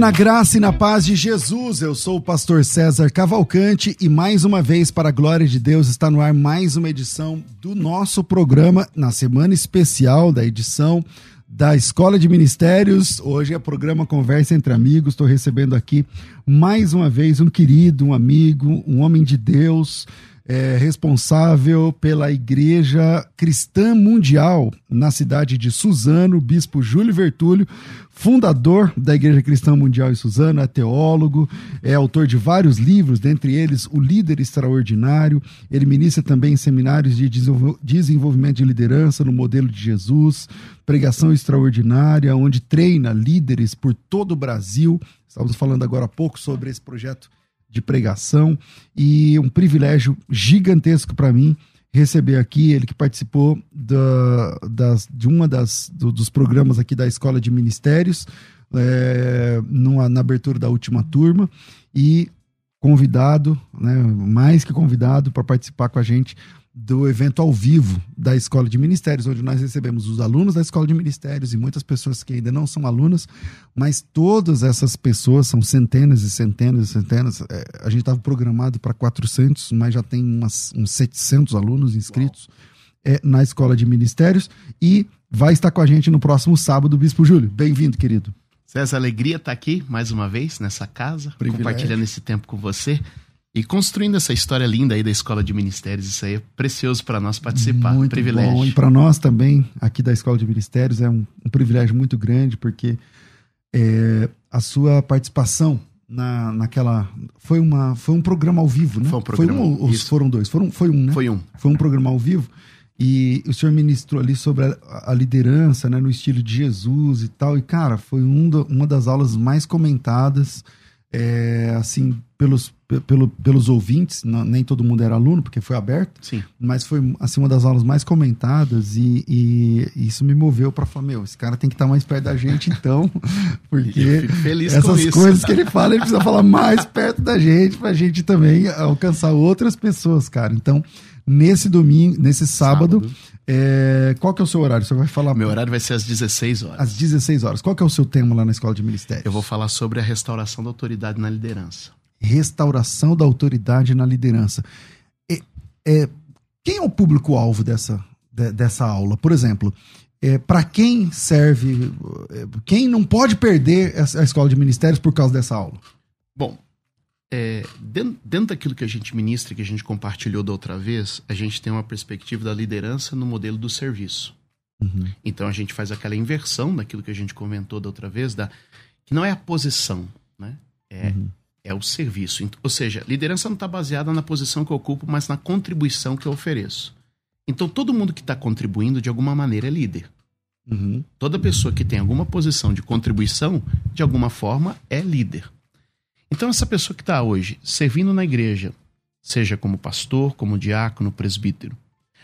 Na graça e na paz de Jesus. Eu sou o pastor César Cavalcante e mais uma vez, para a glória de Deus, está no ar mais uma edição do nosso programa na semana especial da edição da Escola de Ministérios. Hoje é o programa Conversa entre Amigos. Estou recebendo aqui mais uma vez um querido, um amigo, um homem de Deus é, responsável pela Igreja Cristã Mundial na cidade de Suzano, Bispo Júlio Vertúlio, fundador da Igreja Cristã Mundial em Suzano, é teólogo, é autor de vários livros, dentre eles O Líder Extraordinário. Ele ministra também em seminários de desenvolvimento de liderança no modelo de Jesus, Pregação Extraordinária, onde treina líderes por todo o Brasil. Estamos falando agora há pouco sobre esse projeto de pregação e um privilégio gigantesco para mim receber aqui ele que participou da, das, de uma das do, dos programas aqui da Escola de Ministérios é, numa, na abertura da última turma e convidado, né, mais que convidado para participar com a gente do evento ao vivo da Escola de Ministérios, onde nós recebemos os alunos da Escola de Ministérios e muitas pessoas que ainda não são alunas, mas todas essas pessoas, são centenas e centenas e centenas, é, a gente estava programado para 400, mas já tem umas, uns 700 alunos inscritos é, na Escola de Ministérios e vai estar com a gente no próximo sábado, Bispo Júlio. Bem-vindo, querido. César, alegria estar aqui mais uma vez nessa casa, Privilégio. compartilhando esse tempo com você. E construindo essa história linda aí da Escola de Ministérios, isso aí é precioso para nós participar. Muito privilégio. bom. E para nós também, aqui da Escola de Ministérios, é um, um privilégio muito grande, porque é, a sua participação na, naquela. Foi, uma, foi um programa ao vivo, né? Foi um programa. Foi um ou foram dois? Foram, foi um, né? Foi um. Foi um programa ao vivo. E o senhor ministrou ali sobre a, a liderança, né, no estilo de Jesus e tal. E, cara, foi um do, uma das aulas mais comentadas, é, assim, pelos, pelo, pelos ouvintes, não, nem todo mundo era aluno, porque foi aberto, Sim. mas foi assim, uma das aulas mais comentadas e, e isso me moveu para falar, meu, esse cara tem que estar tá mais perto da gente então, porque essas coisas que ele fala, ele precisa falar mais perto da gente para a gente também alcançar outras pessoas, cara. Então, nesse domingo, nesse sábado, sábado. É, qual que é o seu horário? Você vai falar? Meu horário vai ser às 16 horas. Às 16 horas. Qual que é o seu tema lá na Escola de Ministério? Eu vou falar sobre a restauração da autoridade na liderança restauração da autoridade na liderança. É, é quem é o público-alvo dessa, de, dessa aula? Por exemplo, é, para quem serve, é, quem não pode perder a, escola de ministérios por causa dessa aula? Bom, é, dentro, dentro daquilo que a gente ministra, que a gente compartilhou da outra vez, a gente tem uma perspectiva da liderança no modelo do serviço. Uhum. Então a gente faz aquela inversão daquilo que a gente comentou da outra vez, da, que não é a posição, né? É uhum é o serviço. Ou seja, liderança não está baseada na posição que eu ocupo, mas na contribuição que eu ofereço. Então, todo mundo que está contribuindo de alguma maneira é líder. Uhum. Toda pessoa que tem alguma posição de contribuição, de alguma forma, é líder. Então, essa pessoa que está hoje servindo na igreja, seja como pastor, como diácono, presbítero,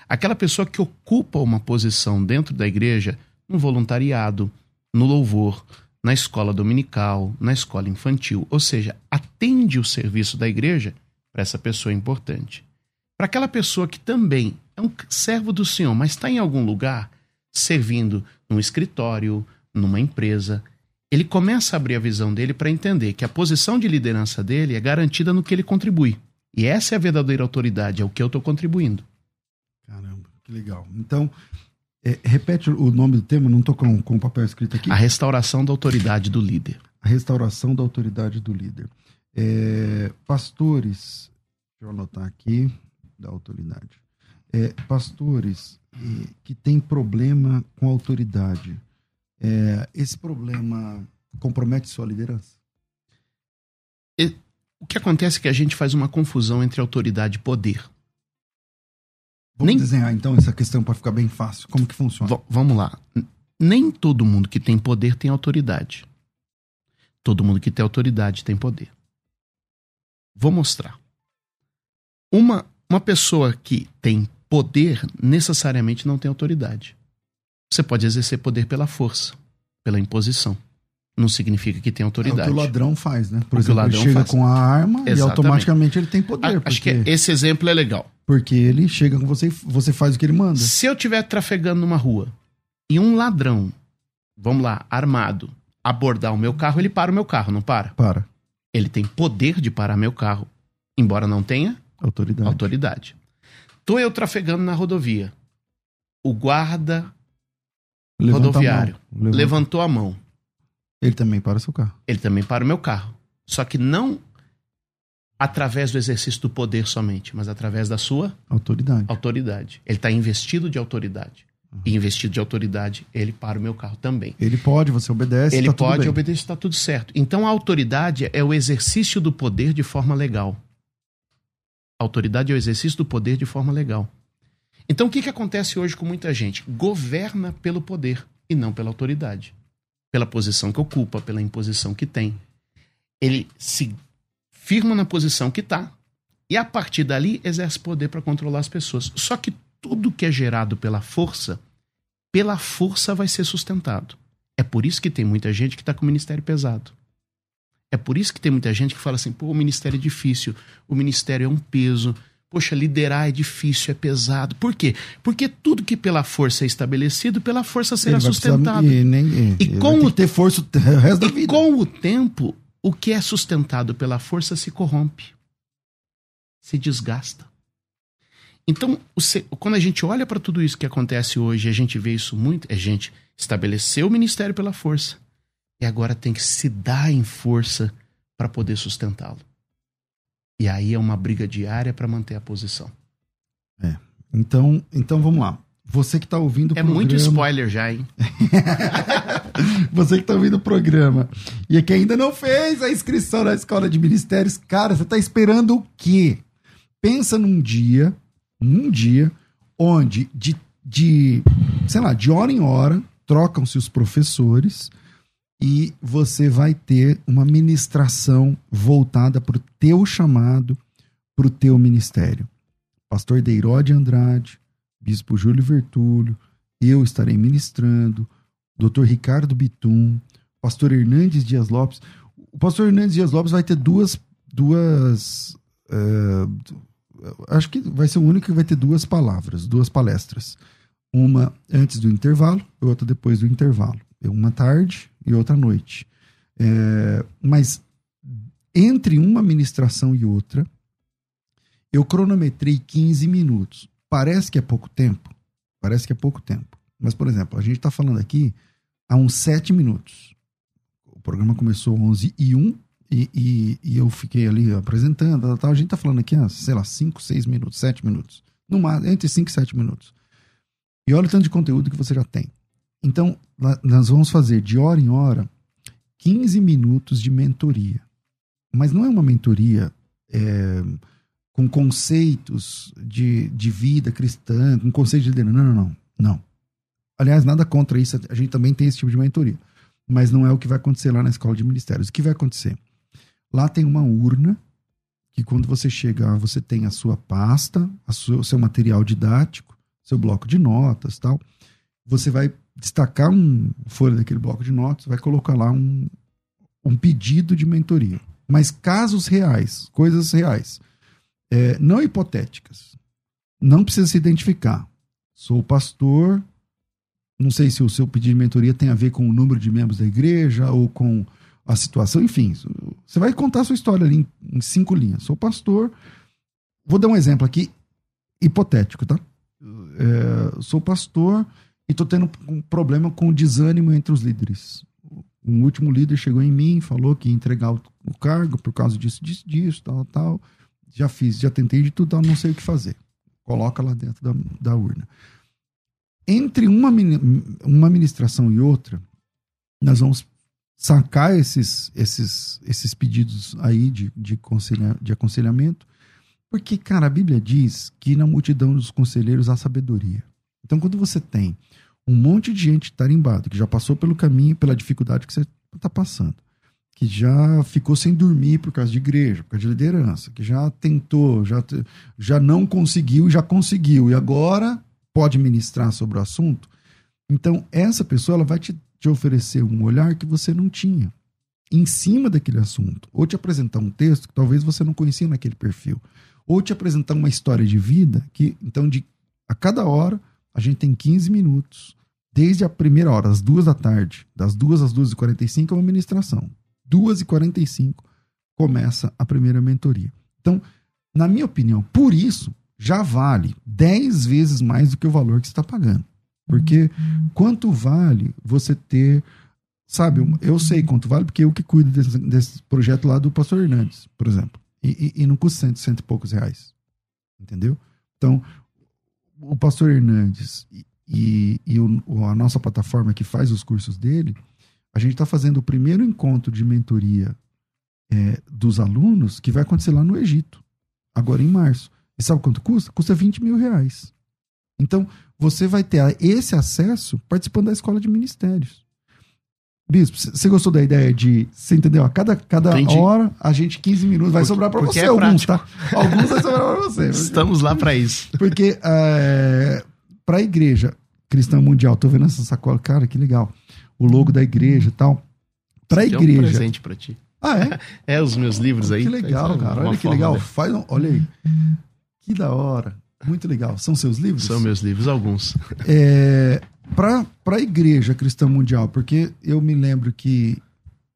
aquela pessoa que ocupa uma posição dentro da igreja, no voluntariado, no louvor, na escola dominical, na escola infantil, ou seja, atende o serviço da igreja para essa pessoa importante. Para aquela pessoa que também é um servo do Senhor, mas está em algum lugar servindo num escritório, numa empresa, ele começa a abrir a visão dele para entender que a posição de liderança dele é garantida no que ele contribui. E essa é a verdadeira autoridade, é o que eu estou contribuindo. Caramba, que legal. Então, é, repete o nome do tema, não estou com, com o papel escrito aqui. A restauração da autoridade do líder. A restauração da autoridade do líder. É, pastores, deixa eu anotar aqui, da autoridade. É, pastores é, que têm problema com a autoridade, é, esse problema compromete sua liderança? o que acontece é que a gente faz uma confusão entre autoridade e poder. Vamos Nem- desenhar então essa questão para ficar bem fácil. Como que funciona? V- vamos lá. Nem todo mundo que tem poder tem autoridade. Todo mundo que tem autoridade tem poder. Vou mostrar. Uma, uma pessoa que tem poder necessariamente não tem autoridade. Você pode exercer poder pela força, pela imposição. Não significa que tem É o autoridade. que o ladrão faz, né? Por O exemplo, ele chega faz. com a arma e Exatamente. automaticamente ele tem poder. A- porque, Acho que esse exemplo é legal. porque ele chega com você e você faz o que ele manda. Se eu estiver trafegando numa rua e um ladrão, vamos lá, armado, abordar o meu carro, ele para o meu carro, não para? Para. Ele tem poder de parar meu carro, embora não tenha Autoridade. autoridade. Tô eu trafegando na rodovia. O guarda Levanta a rodoviário mão. Levanta. levantou a mão. Ele também para seu carro. Ele também para o meu carro. Só que não através do exercício do poder somente, mas através da sua Autoridade. autoridade. Ele está investido de autoridade. E investido de autoridade, ele para o meu carro também. Ele pode, você obedece. ele tá pode bem. obedecer, está tudo certo. Então a autoridade é o exercício do poder de forma legal. A autoridade é o exercício do poder de forma legal. Então o que, que acontece hoje com muita gente? Governa pelo poder e não pela autoridade. Pela posição que ocupa, pela imposição que tem. Ele se firma na posição que está e a partir dali exerce poder para controlar as pessoas. Só que tudo que é gerado pela força, pela força vai ser sustentado. É por isso que tem muita gente que está com o ministério pesado. É por isso que tem muita gente que fala assim: pô, o ministério é difícil, o ministério é um peso. Poxa, liderar é difícil, é pesado. Por quê? Porque tudo que pela força é estabelecido, pela força será sustentado. E, nem, e, E com o- ter força o resto da E vida. com o tempo, o que é sustentado pela força se corrompe, se desgasta. Então, quando a gente olha para tudo isso que acontece hoje, a gente vê isso muito, a gente estabeleceu o ministério pela força e agora tem que se dar em força para poder sustentá-lo. E aí é uma briga diária para manter a posição. Então, então vamos lá. Você que está ouvindo o É programa, muito spoiler já, hein? você que está ouvindo o programa e que ainda não fez a inscrição na escola de ministérios, cara, você está esperando o quê? Pensa num dia, num dia onde de, de sei lá, de hora em hora trocam-se os professores e você vai ter uma ministração voltada para o teu chamado, para o teu ministério. Pastor Deirode Andrade, Bispo Júlio Vertúlio, eu estarei ministrando, Dr. Ricardo Bitum, Pastor Hernandes Dias Lopes. O Pastor Hernandes Dias Lopes vai ter duas, duas, eh, acho que vai ser o único que vai ter duas palavras, duas palestras. Uma antes do intervalo outra depois do intervalo. Uma tarde e outra noite. É, mas entre uma ministração e outra, eu cronometrei 15 minutos. Parece que é pouco tempo. Parece que é pouco tempo. Mas, por exemplo, a gente está falando aqui há uns 7 minutos. O programa começou 11 e 1 e, e, e eu fiquei ali apresentando. Tal, tal. A gente está falando aqui há, sei lá, 5, 6 minutos, 7 minutos. No entre 5 e 7 minutos. E olha o tanto de conteúdo que você já tem. Então, nós vamos fazer de hora em hora 15 minutos de mentoria. Mas não é uma mentoria é, com conceitos de, de vida cristã, com conceitos de. Não, não, não. Não. Aliás, nada contra isso. A gente também tem esse tipo de mentoria. Mas não é o que vai acontecer lá na escola de ministérios. O que vai acontecer? Lá tem uma urna que quando você chegar, você tem a sua pasta, o seu material didático, seu bloco de notas tal. Você vai destacar um folha daquele bloco de notas, vai colocar lá um, um pedido de mentoria. Mas casos reais, coisas reais, é, não hipotéticas. Não precisa se identificar. Sou pastor. Não sei se o seu pedido de mentoria tem a ver com o número de membros da igreja ou com a situação. Enfim, você vai contar a sua história ali em, em cinco linhas. Sou pastor. Vou dar um exemplo aqui hipotético, tá? É, sou pastor e estou tendo um problema com o desânimo entre os líderes. Um último líder chegou em mim, falou que ia entregar o, cargo por causa disso, disso, disso, tal, tal. Já fiz, já tentei de tudo, não sei o que fazer. Coloca lá dentro da, da urna. Entre uma, uma ministração e outra, nós vamos sacar esses, esses, esses pedidos aí de, de, aconselha, de aconselhamento Porque, cara, a Bíblia diz que na multidão dos conselheiros há sabedoria. Então, quando você tem um monte de gente tarimbado, que já passou pelo caminho, pela dificuldade que você está passando, que já ficou sem dormir por causa de igreja, por causa de liderança, que já tentou, já, já não conseguiu, já conseguiu, e agora pode ministrar sobre o assunto. Então, essa pessoa ela vai te, te oferecer um olhar que você não tinha em cima daquele assunto, ou te apresentar um texto que talvez você não conhecia naquele perfil, ou te apresentar uma história de vida que, então, de a cada hora a gente tem 15 minutos, desde a primeira hora, às duas da tarde, das duas às duas e quarenta e cinco é uma ministração. Duas e quarenta e cinco começa a primeira mentoria. Então, na minha opinião, por isso, já vale dez vezes mais do que o valor que você está pagando. Porque quanto vale você ter, sabe, eu sei quanto vale, porque eu que cuido desse, desse projeto lá do pastor Hernandes, por exemplo. E, e, e não custa cento, cento e poucos reais. Entendeu? Então, o pastor Hernandes e, e o, a nossa plataforma que faz os cursos dele, a gente está fazendo o primeiro encontro de mentoria é, dos alunos que vai acontecer lá no Egito, agora em março. E sabe quanto custa? Custa 20 mil reais. Então, você vai ter esse acesso participando da escola de ministérios. Bispo, você gostou da ideia de. Você entendeu? A cada, cada hora, a gente 15 minutos vai sobrar para você. É alguns, tá? Alguns vai sobrar para você. Estamos lá para isso. Porque é, para a igreja cristã mundial, tô vendo essa sacola, cara, que legal. O logo da igreja e tal. Para a igreja. É um presente para ti. Ah, é? é, os meus livros aí. Que legal, cara. Olha que legal. Faz um, olha aí. Que da hora. Muito legal. São seus livros? São meus livros, alguns. É, para a igreja cristã mundial, porque eu me lembro que.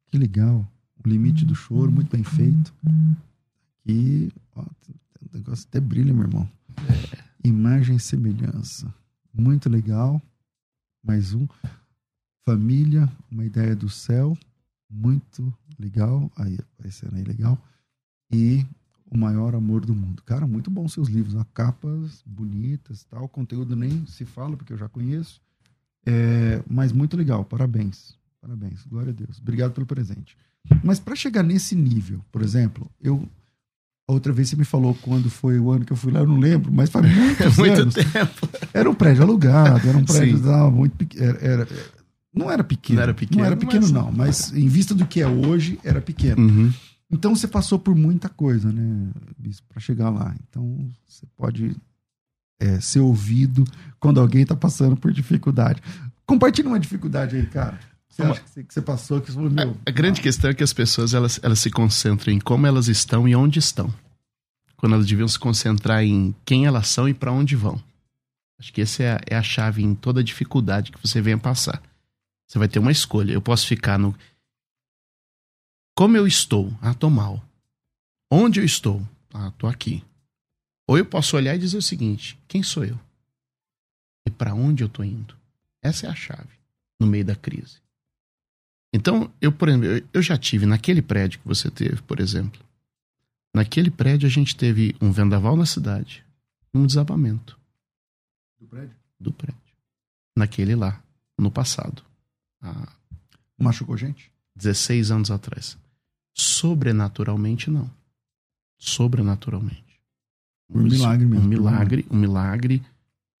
Que legal. O limite do choro, muito bem feito. E. Ó, o negócio até brilha, meu irmão. É. Imagem e semelhança. Muito legal. Mais um. Família, uma ideia do céu. Muito legal. Aí, aparecendo aí legal. E o Maior Amor do Mundo. Cara, muito bom seus livros. Né? Capas bonitas tal. Conteúdo nem se fala, porque eu já conheço. É, mas muito legal. Parabéns. Parabéns. Glória a Deus. Obrigado pelo presente. Mas para chegar nesse nível, por exemplo, eu outra vez você me falou quando foi o ano que eu fui lá, eu não lembro, mas faz muitos muito anos. tempo. Era um prédio alugado, era um prédio não, muito pequeno. Era, era, não era pequeno. Não era pequeno, não, era pequeno, mas... não mas em vista do que é hoje, era pequeno. Uhum. Então você passou por muita coisa, né, Bispo, para chegar lá. Então você pode é, ser ouvido quando alguém está passando por dificuldade. Compartilha uma dificuldade aí, cara. Você acha que você, passou? Que você falou, meu, a, a grande questão é que as pessoas elas, elas se concentram em como elas estão e onde estão. Quando elas deviam se concentrar em quem elas são e para onde vão. Acho que essa é a, é a chave em toda dificuldade que você venha passar. Você vai ter uma escolha. Eu posso ficar no como eu estou? Ah, tô mal. Onde eu estou? Ah, tô aqui. Ou eu posso olhar e dizer o seguinte: quem sou eu? E para onde eu tô indo? Essa é a chave no meio da crise. Então, eu, por exemplo, eu já tive naquele prédio que você teve, por exemplo. Naquele prédio a gente teve um vendaval na cidade, um desabamento. Do prédio? Do prédio. Naquele lá, no passado. Ah, Machucou gente? 16 anos atrás. Sobrenaturalmente, não. Sobrenaturalmente. Um milagre mesmo. Um milagre, um milagre.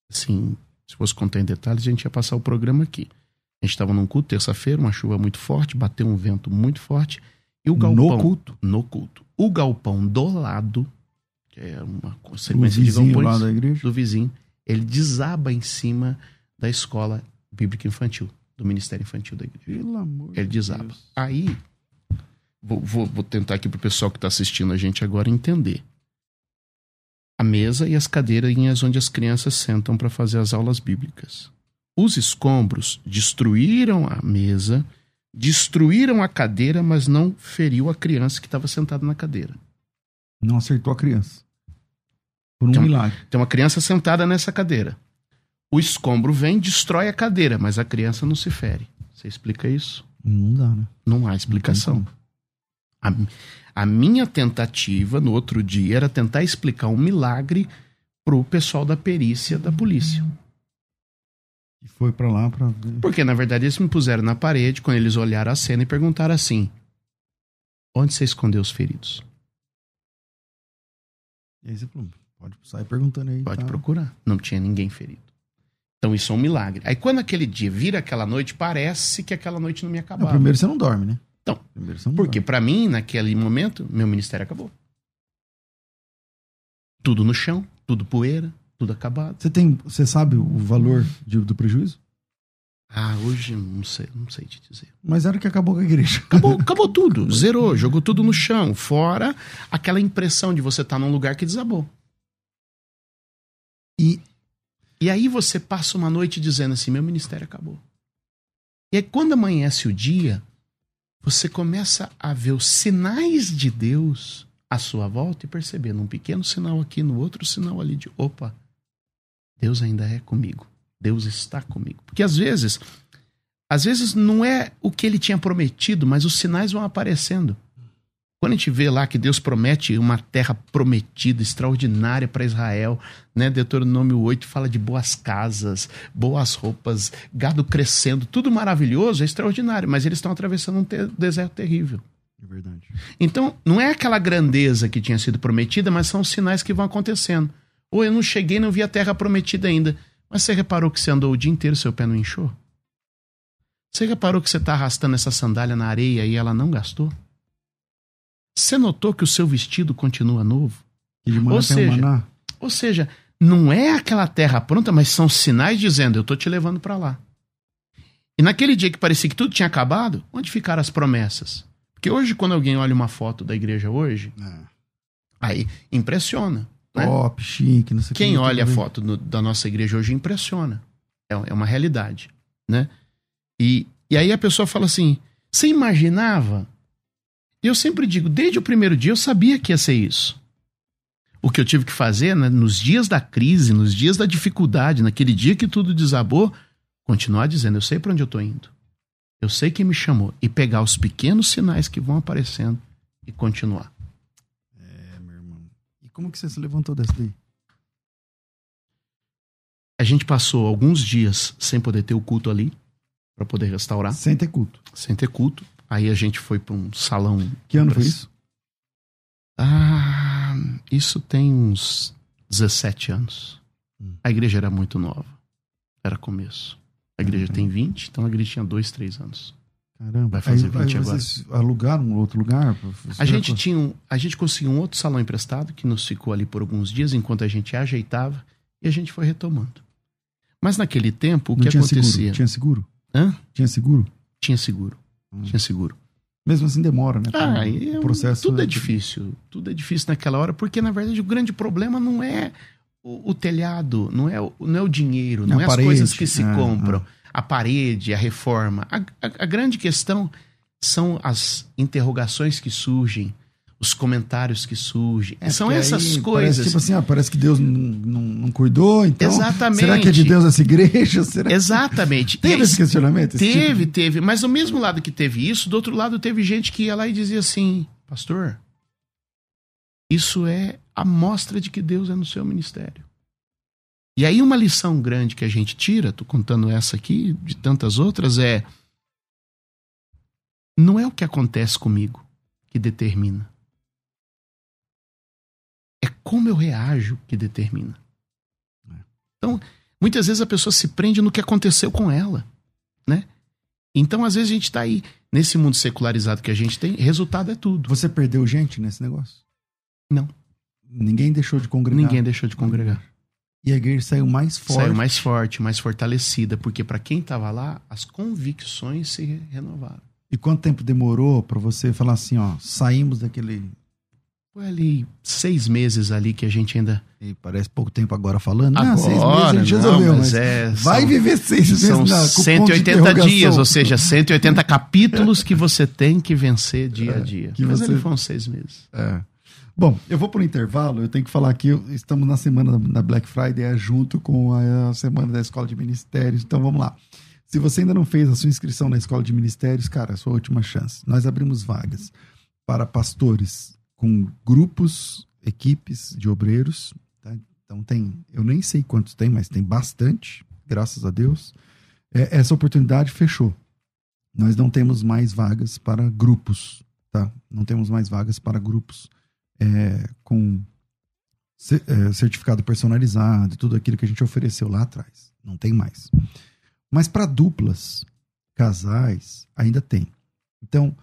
Assim, se fosse contar em detalhes, a gente ia passar o programa aqui. A gente estava num culto, terça-feira, uma chuva muito forte, bateu um vento muito forte. E o galpão. No culto? No culto. O galpão do lado, que é uma consequência de galpões. Lá da igreja. Do vizinho. Ele desaba em cima da escola bíblica infantil, do Ministério Infantil da igreja. Pelo amor Ele desaba. Deus. Aí, Vou, vou, vou tentar aqui para o pessoal que está assistindo a gente agora entender. A mesa e as cadeirinhas onde as crianças sentam para fazer as aulas bíblicas. Os escombros destruíram a mesa, destruíram a cadeira, mas não feriu a criança que estava sentada na cadeira. Não acertou a criança. Por um tem milagre. Tem uma criança sentada nessa cadeira. O escombro vem, destrói a cadeira, mas a criança não se fere. Você explica isso? Não dá, né? Não há explicação. Não a, a minha tentativa no outro dia era tentar explicar um milagre pro pessoal da perícia da polícia. E foi para lá para Porque na verdade eles me puseram na parede quando eles olharam a cena e perguntaram assim: Onde você escondeu os feridos? E aí você falou, pode sair perguntando aí. Pode tá? procurar. Não tinha ninguém ferido. Então isso é um milagre. Aí quando aquele dia vira aquela noite, parece que aquela noite não me Não, acabava. primeiro você não dorme, né? Então, Porque pra mim, naquele momento, meu ministério acabou. Tudo no chão, tudo poeira, tudo acabado. Você, tem, você sabe o valor de- do prejuízo? Ah, hoje não sei, não sei te dizer. Mas era que acabou com a igreja. Acabou, acabou tudo, zerou, jogou tudo no chão, fora aquela impressão de você estar num lugar que desabou. E E aí você passa uma noite dizendo assim: meu ministério acabou. E aí quando amanhece o dia, você começa a ver os sinais de Deus à sua volta e perceber num pequeno sinal aqui, no outro sinal ali de opa, Deus ainda é comigo. Deus está comigo. Porque às vezes, às vezes não é o que ele tinha prometido, mas os sinais vão aparecendo. Quando a gente vê lá que Deus promete uma terra prometida, extraordinária para Israel, né? Deuteronômio 8 fala de boas casas, boas roupas, gado crescendo, tudo maravilhoso, é extraordinário, mas eles estão atravessando um te- deserto terrível. É verdade. Então, não é aquela grandeza que tinha sido prometida, mas são os sinais que vão acontecendo. Ou eu não cheguei, não vi a terra prometida ainda. Mas você reparou que você andou o dia inteiro seu pé não inchou? Você reparou que você está arrastando essa sandália na areia e ela não gastou? Você notou que o seu vestido continua novo? Que de Ou seja, maná. Ou seja, não é aquela terra pronta, mas são sinais dizendo: eu tô te levando para lá. E naquele dia que parecia que tudo tinha acabado, onde ficaram as promessas? Porque hoje, quando alguém olha uma foto da igreja hoje, É. aí impressiona. né? Top, chique, não sei que. Quem tem olha a foto no- da nossa igreja hoje impressiona. É, é uma realidade, né? E, e aí a pessoa fala assim, você imaginava? E eu sempre digo, desde o primeiro dia eu sabia que ia ser isso. O que eu tive que fazer, né, nos dias da crise, nos dias da dificuldade, naquele dia que tudo desabou, continuar dizendo, eu sei para onde eu tô indo. Eu sei quem me chamou. E pegar os pequenos sinais que vão aparecendo e continuar. É, meu irmão. E como que você se levantou dessa daí? A gente passou alguns dias sem poder ter o culto ali, para poder restaurar, Sem ter culto. sem ter culto. Aí a gente foi para um salão. Que ano foi isso? Ah, isso tem uns 17 anos. Hum. A igreja era muito nova. Era começo. A igreja Uhum. tem 20, então a igreja tinha 2, 3 anos. Caramba. Vai fazer aí, 20 aí agora. vocês alugaram um outro lugar? A gente tinha um, a gente conseguiu um outro salão emprestado que nos ficou ali por alguns dias enquanto a gente ajeitava e a gente foi retomando. Mas naquele tempo o Não que tinha acontecia? seguro? Tinha seguro? Hã? Tinha seguro? Tinha seguro. Hum. Tinha seguro. Mesmo assim demora, né? Ah, e é o processo tudo é difícil. Tudo é difícil naquela hora, porque na verdade o grande problema não é o, o telhado, não é o, não é o dinheiro, não A é as coisas que se é, compram, a parede, a reforma. A, a- a grande questão são as interrogações que surgem, os comentários que surgem. É, são essas coisas. Parece, tipo assim, ah, parece que Deus não, não, cuidou, então. Exatamente. Será que é de Deus essa igreja? Será... Exatamente. E Teve aí, esse questionamento? Esse Teve, tipo? teve. Mas do mesmo lado que teve isso, do outro lado teve gente que ia lá e dizia assim: Pastor, isso é a mostra de que Deus é no seu ministério. E aí, uma lição grande que a gente tira, tô contando essa aqui, de tantas outras, é. Não é o que acontece comigo que determina. É como eu reajo que determina. Então, muitas vezes a pessoa se prende no que aconteceu com ela, né? Então, às vezes a gente está aí nesse mundo secularizado que a gente tem, resultado é tudo. Você perdeu gente nesse negócio? Não. Ninguém deixou de congregar. Ninguém deixou de congregar. E a igreja saiu mais forte. Saiu mais forte, mais fortalecida, porque para quem estava lá, as convicções se renovaram. E quanto tempo demorou pra você falar assim, ó, saímos daquele. Foi ali seis meses ali que a gente ainda. E parece pouco tempo agora falando. ah, Agora, seis meses a gente não, resolveu, mas é, vai são- viver seis meses São na, com ponto de 180 interrogação. dias, ou seja, 180 capítulos que você tem que vencer dia a dia. que Mas você- ali foram seis meses. É. Bom, eu vou pro intervalo, eu tenho que falar aqui, estamos na semana da Black Friday, é junto com a semana da Escola de Ministérios, então vamos lá. Se você ainda não fez a sua inscrição na Escola de Ministérios, cara, é a sua última chance. Nós abrimos vagas para pastores com grupos, equipes de obreiros, tá? Então tem, eu nem sei quantos tem, mas tem bastante, graças a Deus. É, essa oportunidade fechou. Nós não temos mais vagas para grupos, tá? Não temos mais vagas para grupos é, com é, certificado personalizado, tudo aquilo que a gente ofereceu lá atrás. Não tem mais. Mas para duplas, casais, ainda tem. Então,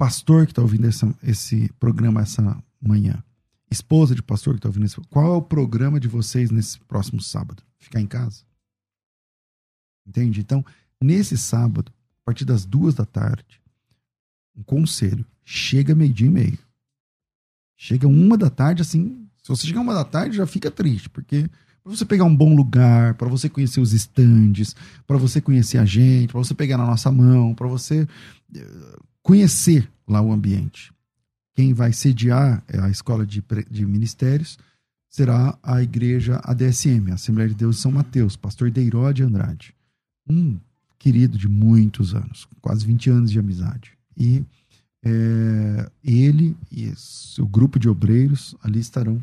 pastor que está ouvindo essa, esse programa essa manhã, esposa de pastor que está ouvindo esse, qual é o programa de vocês nesse próximo sábado? Ficar em casa? Entende? Então, nesse sábado, a partir das duas da tarde, um conselho, chega meio-dia e meio. Chega uma da tarde, assim, se você chegar uma da tarde, já fica triste, porque para você pegar um bom lugar, para você conhecer os estandes, para você conhecer a gente, para você pegar na nossa mão, para você eh, conhecer lá o ambiente. Quem vai sediar é a escola de, de ministérios será a igreja ADSM, Assembleia de Deus de São Mateus, pastor Deiró de Andrade. Um querido de muitos anos, quase 20 anos de amizade. E é, ele e o grupo de obreiros ali estarão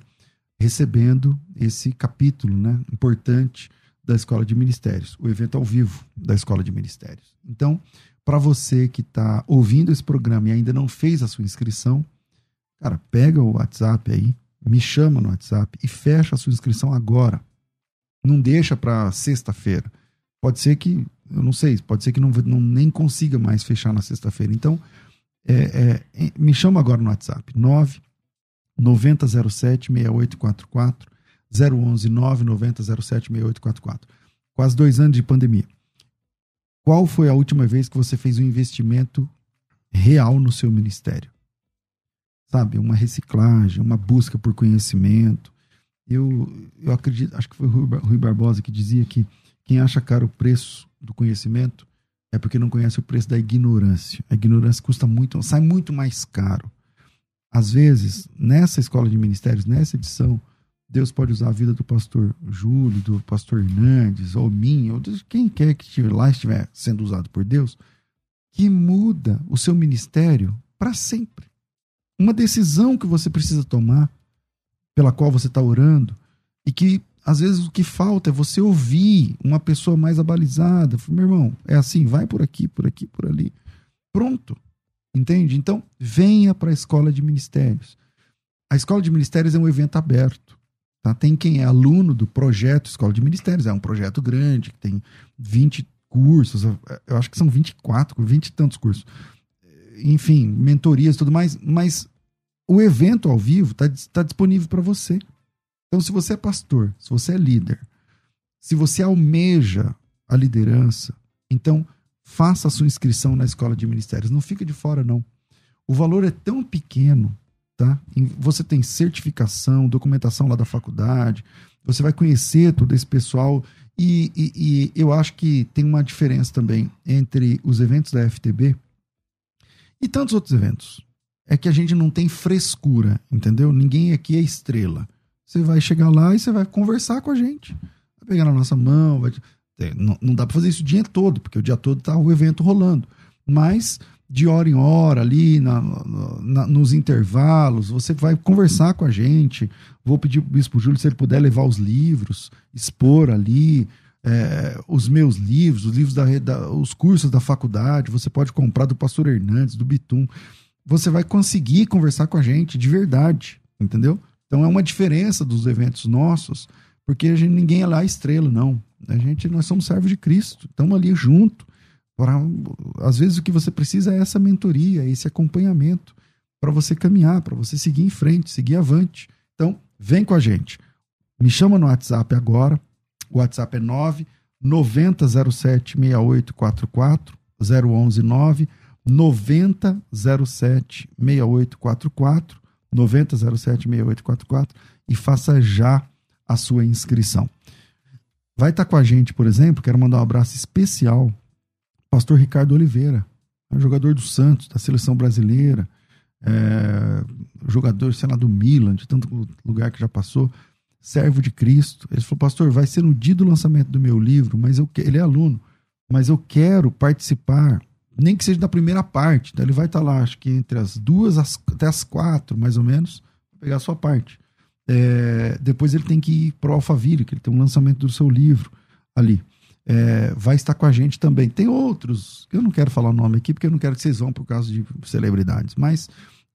recebendo esse capítulo né, importante da Escola de Ministérios, o evento ao vivo da Escola de Ministérios. Então, para você que está ouvindo esse programa e ainda não fez a sua inscrição, cara, pega o WhatsApp aí, me chama no WhatsApp e fecha a sua inscrição agora. Não deixa para sexta-feira. Pode ser que, eu não sei, pode ser que não, não nem consiga mais fechar na sexta-feira. Então, é, é, me chama agora no WhatsApp, 9 9007 6844 011 99007 6844. Quase dois anos de pandemia. Qual foi a última vez que você fez um investimento real no seu ministério? Sabe, uma reciclagem, uma busca por conhecimento. Eu, eu acredito, acho que foi Rui Barbosa que dizia que quem acha caro o preço do conhecimento é porque não conhece o preço da ignorância. A ignorância custa muito, sai muito mais caro às vezes, nessa escola de ministérios, nessa edição, Deus pode usar a vida do pastor Júlio, do pastor Hernandes, ou minha, ou de quem quer que estiver lá estiver sendo usado por Deus, que muda o seu ministério para sempre. Uma decisão que você precisa tomar, pela qual você está orando, e que às vezes o que falta é você ouvir uma pessoa mais abalizada. Meu irmão, é assim, vai por aqui, por aqui, por ali. Pronto. Entende? Então, venha para a escola de ministérios. A escola de ministérios é um evento aberto. Tá? Tem quem é aluno do projeto Escola de Ministérios, é um projeto grande, que tem 20 cursos, eu acho que são 24, 20 e tantos cursos. Enfim, mentorias e tudo mais, mas o evento ao vivo está tá disponível para você. Então, se você é pastor, se você é líder, se você almeja a liderança, então faça a sua inscrição na escola de ministérios. Não fica de fora, não. O valor é tão pequeno, tá? Você tem certificação, documentação lá da faculdade, você vai conhecer todo esse pessoal. E, e, e eu acho que tem uma diferença também entre os eventos da FTB e tantos outros eventos. É que a gente não tem frescura, entendeu? Ninguém aqui é estrela. Você vai chegar lá e você vai conversar com a gente. Vai pegar na nossa mão, vai é, não, não dá para fazer isso o dia todo, porque o dia todo tá o evento rolando. Mas de hora em hora, ali na, na, nos intervalos, você vai conversar com a gente. Vou pedir pro Bispo Júlio se ele puder levar os livros, expor ali. É, os meus livros, os livros da, da, os cursos da faculdade, você pode comprar do Pastor Hernandes, do Bitum. Você vai conseguir conversar com a gente de verdade, entendeu? Então é uma diferença dos eventos nossos, porque a gente, ninguém é lá estrela, não. A gente, nós somos servos de Cristo, estamos ali junto. Pra, às vezes o que você precisa é essa mentoria, esse acompanhamento para você caminhar, para você seguir em frente, seguir avante. Então, vem com a gente. Me chama no WhatsApp agora. O WhatsApp é 9 9007 6844 011 9 9007 6844 9007 6844 e faça já a sua inscrição. Vai estar tá com a gente, por exemplo, quero mandar um abraço especial, pastor Ricardo Oliveira, é jogador do Santos, da seleção brasileira, é, jogador, sei lá, do Milan, de tanto lugar que já passou, servo de Cristo. Ele falou, pastor, vai ser no dia do lançamento do meu livro, mas eu ele é aluno, mas eu quero participar, nem que seja da primeira parte. Então ele vai estar tá lá, acho que entre as duas as, até as quatro, mais ou menos, pegar a sua parte. É, depois ele tem que ir para o Alphaville, que ele tem um lançamento do seu livro ali. É, vai estar com a gente também. Tem outros, eu não quero falar o nome aqui, porque eu não quero que vocês vão por causa de celebridades, mas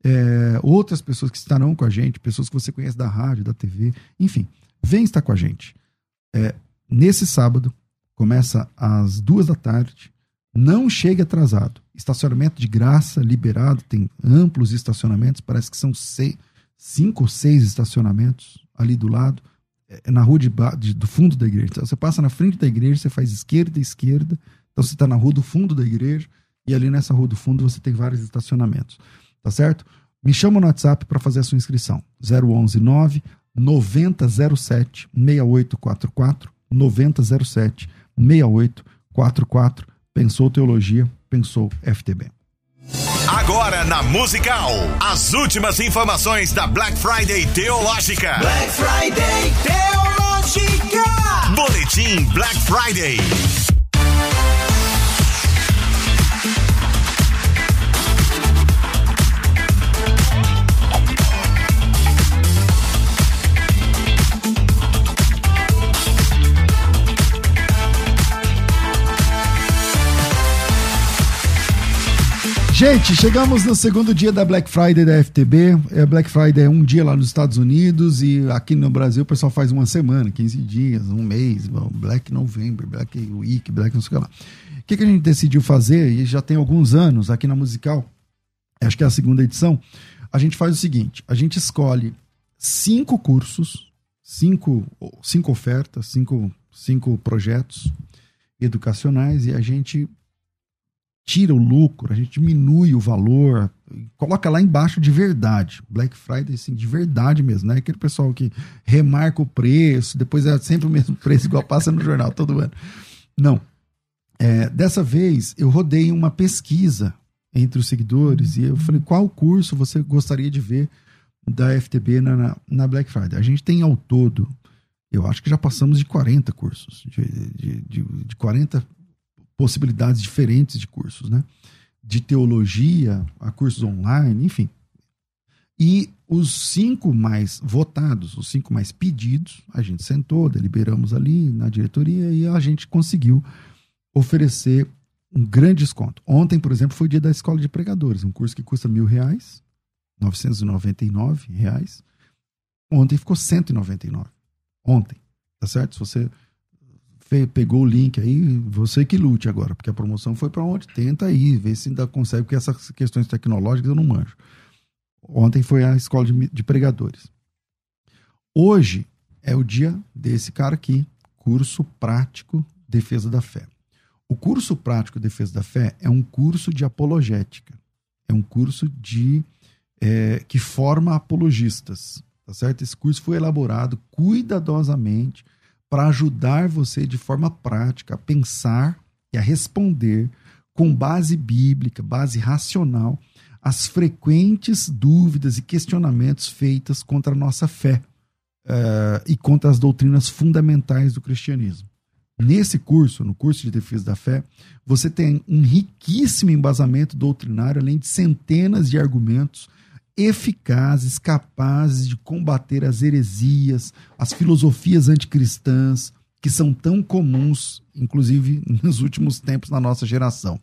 é, outras pessoas que estarão com a gente, pessoas que você conhece da rádio, da TV, enfim, vem estar com a gente. É, nesse sábado, começa às duas da tarde, não chegue atrasado. Estacionamento de graça, liberado, tem amplos estacionamentos, parece que são seis, cinco ou seis estacionamentos ali do lado, na rua de, de, do fundo da igreja. Então, você passa na frente da igreja, você faz esquerda e esquerda, então você está na rua do fundo da igreja, e ali nessa rua do fundo você tem vários estacionamentos. Tá certo? Me chama no WhatsApp para fazer a sua inscrição. 011 9 9007 6844 9007 6844. Pensou Teologia, pensou FTB. Agora na Musical, as últimas informações da Black Friday Teológica. Black Friday Teológica. Boletim Black Friday. Gente, chegamos no segundo dia da Black Friday da FTB. É, Black Friday é um dia lá nos Estados Unidos e aqui no Brasil o pessoal faz uma semana, 15 dias, um mês, Black November, Black Week, Black não sei o que lá. O que, que a gente decidiu fazer, e já tem alguns anos aqui na Musical, acho que é a segunda edição, a gente faz o seguinte, a gente escolhe cinco cursos, cinco, cinco ofertas, cinco, cinco projetos educacionais e a gente tira o lucro, a gente diminui o valor, coloca lá embaixo de verdade. Black Friday, assim, de verdade mesmo, não é aquele pessoal que remarca o preço, depois é sempre o mesmo preço, igual passa no jornal todo ano. Não. É, dessa vez, eu rodei uma pesquisa entre os seguidores e eu falei, qual curso você gostaria de ver da FTB na, na Black Friday? A gente tem ao todo, eu acho que já passamos de 40 cursos, de, de, de, de 40 possibilidades diferentes de cursos, né? De teologia a cursos online, enfim. E os cinco mais votados, os cinco mais pedidos, a gente sentou, deliberamos ali na diretoria e a gente conseguiu oferecer um grande desconto. Ontem, por exemplo, foi o dia da escola de pregadores, um curso que custa mil reais, 999 reais. Ontem ficou 199. Ontem, tá certo? Se você pegou o link aí, você que lute agora, porque a promoção foi para onde? Tenta aí, vê se ainda consegue, porque essas questões tecnológicas eu não manjo. Ontem foi a escola de, de pregadores. Hoje é o dia desse cara aqui, curso prático Defesa da Fé. O curso prático Defesa da Fé é um curso de apologética, é um curso de é, que forma apologistas, tá certo? Esse curso foi elaborado cuidadosamente para ajudar você de forma prática a pensar e a responder com base bíblica, base racional, as frequentes dúvidas e questionamentos feitas contra a nossa fé uh, e contra as doutrinas fundamentais do cristianismo. Nesse curso, no curso de defesa da fé, você tem um riquíssimo embasamento doutrinário, além de centenas de argumentos eficazes, capazes de combater as heresias, as filosofias anticristãs, que são tão comuns, inclusive nos últimos tempos na nossa geração.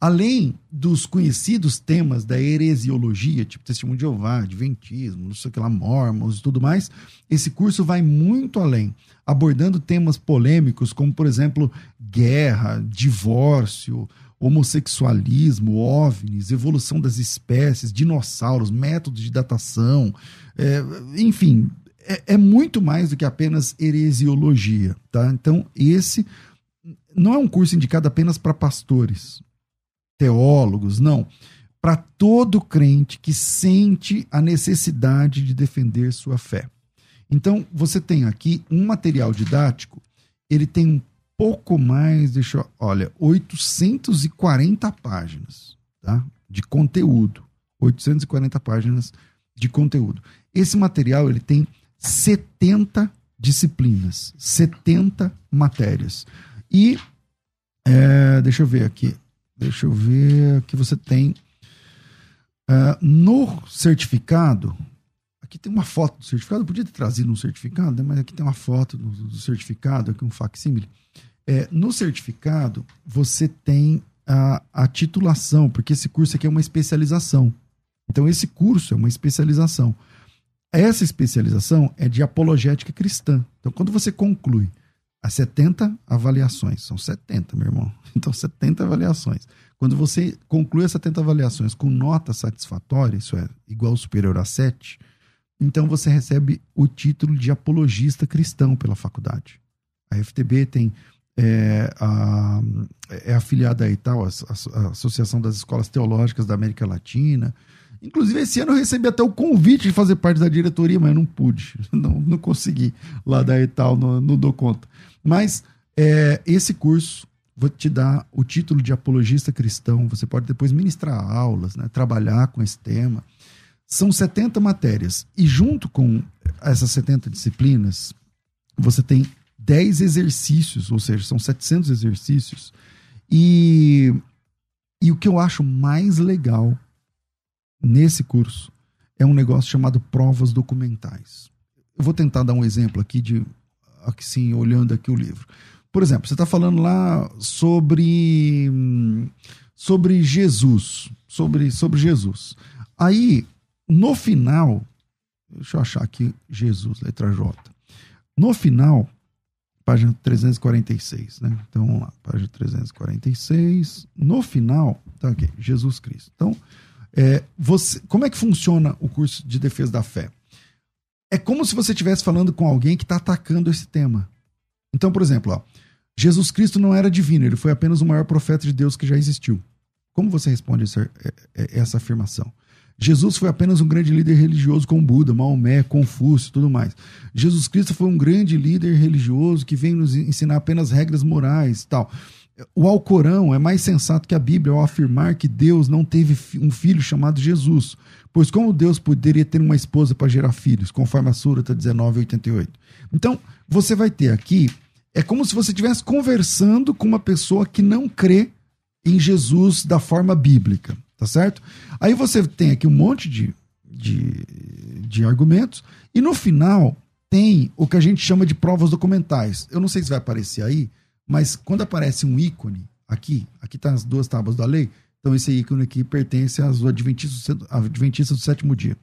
Além dos conhecidos temas da heresiologia, tipo testemunho de Jeová, adventismo, não sei o que lá, mormons e tudo mais, esse curso vai muito além, abordando temas polêmicos como, por exemplo, guerra, divórcio, homossexualismo, OVNIs, evolução das espécies, dinossauros, métodos de datação, é, enfim, é, é, muito mais do que apenas heresiologia, tá? Então, esse não é um curso indicado apenas para pastores, teólogos, não. Para todo crente que sente a necessidade de defender sua fé. Então, você tem aqui um material didático, ele tem um pouco mais, deixa eu, olha, 840 páginas, tá? De conteúdo. 840 páginas de conteúdo. Esse material ele tem 70 disciplinas, 70 matérias. E é, deixa eu ver aqui. Deixa eu ver que você tem é, no certificado. Aqui tem uma foto do certificado. Eu podia ter trazido um certificado, né? mas aqui tem uma foto do, do certificado, aqui um facsímile. É, no certificado, você tem a, a titulação, porque esse curso aqui é uma especialização. Então, esse curso é uma especialização. Essa especialização é de apologética cristã. Então, quando você conclui as 70 avaliações, são 70, meu irmão. Então, 70 avaliações. Quando você conclui as 70 avaliações com nota satisfatória, isso é igual ou superior a 7, então você recebe o título de apologista cristão pela faculdade. A FTB tem é, a, é afiliada aí tal, a, a, Associação das Escolas Teológicas da América Latina. Inclusive, esse ano eu recebi até o convite de fazer parte da diretoria, mas eu não pude, não, não consegui lá da Etal, não, não dou conta. Mas é, esse curso vou te dar o título de apologista cristão, você pode depois ministrar aulas, né, trabalhar com esse tema. São 70 matérias, e junto com essas 70 disciplinas, você tem 10 exercícios, ou seja, são 700 exercícios. E, e o que eu acho mais legal nesse curso é um negócio chamado provas documentais. Eu vou tentar dar um exemplo aqui de aqui sim, olhando aqui o livro. Por exemplo, você está falando lá sobre sobre Jesus, sobre sobre Jesus. Aí, no final, deixa eu achar aqui Jesus, letra J. No final, página 346, né? Então vamos lá, página 346. No final, tá aqui, Jesus Cristo. Então, é, você, como é que funciona o curso de defesa da fé? É como se você estivesse falando com alguém que está atacando esse tema. Então, por exemplo, ó, Jesus Cristo não era divino, ele foi apenas o maior profeta de Deus que já existiu. Como você responde essa, é, é, essa afirmação? Jesus foi apenas um grande líder religioso como Buda, Maomé, Confúcio tudo mais. Jesus Cristo foi um grande líder religioso que vem nos ensinar apenas regras morais tal. O Alcorão é mais sensato que a Bíblia ao afirmar que Deus não teve um filho chamado Jesus, pois como Deus poderia ter uma esposa para gerar filhos, conforme a Surata 1988. Então, você vai ter aqui, é como se você estivesse conversando com uma pessoa que não crê em Jesus da forma bíblica. Tá certo? Aí você tem aqui um monte de, de, de argumentos, e no final tem o que a gente chama de provas documentais. Eu não sei se vai aparecer aí, mas quando aparece um ícone aqui, aqui tá as duas tábuas da lei, então esse ícone aqui pertence aos adventistas, adventistas do sétimo dia.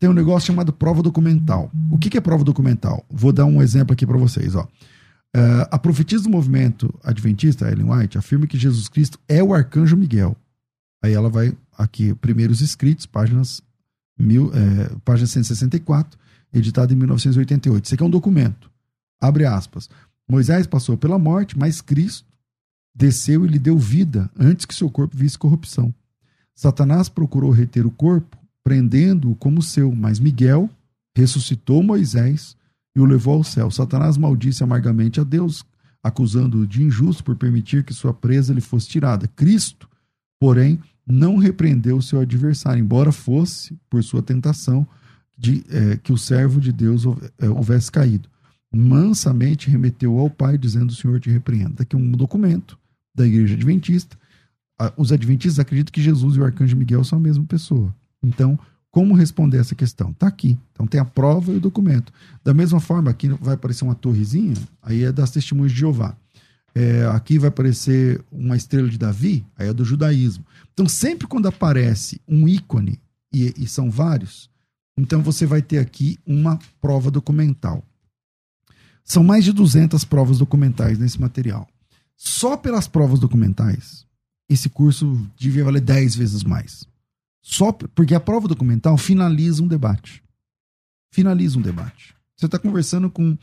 Tem um negócio chamado prova documental. O que, que é prova documental? Vou dar um exemplo aqui para vocês. Ó. Uh, a profetisa do movimento adventista, Ellen White, afirma que Jesus Cristo é o arcanjo Miguel. Aí ela vai aqui, primeiros escritos, páginas, mil, é, página 164, editado em 1988. Isso aqui é um documento. Abre aspas. Moisés passou pela morte, mas Cristo desceu e lhe deu vida antes que seu corpo visse corrupção. Satanás procurou reter o corpo, prendendo-o como seu, mas Miguel ressuscitou Moisés e o levou ao céu. Satanás maldisse amargamente a Deus, acusando-o de injusto por permitir que sua presa lhe fosse tirada. Cristo, porém, não repreendeu seu adversário, embora fosse, por sua tentação, de é, que o servo de Deus é, houvesse caído. Mansamente remeteu ao Pai, dizendo: O Senhor te repreenda. Aqui um documento da Igreja Adventista. Os Adventistas acreditam que Jesus e o Arcanjo Miguel são a mesma pessoa. Então, como responder essa questão? Está aqui. Então tem a prova e o documento. Da mesma forma, aqui vai aparecer uma torrezinha, aí é das testemunhas de Jeová. É, aqui vai aparecer uma estrela de Davi, aí é do judaísmo. Então, sempre quando aparece um ícone, e, e são vários, então você vai ter aqui uma prova documental. São mais de 200 provas documentais nesse material. Só pelas provas documentais, esse curso devia valer 10 vezes mais. Só porque a prova documental finaliza um debate. Finaliza um debate. Você está conversando com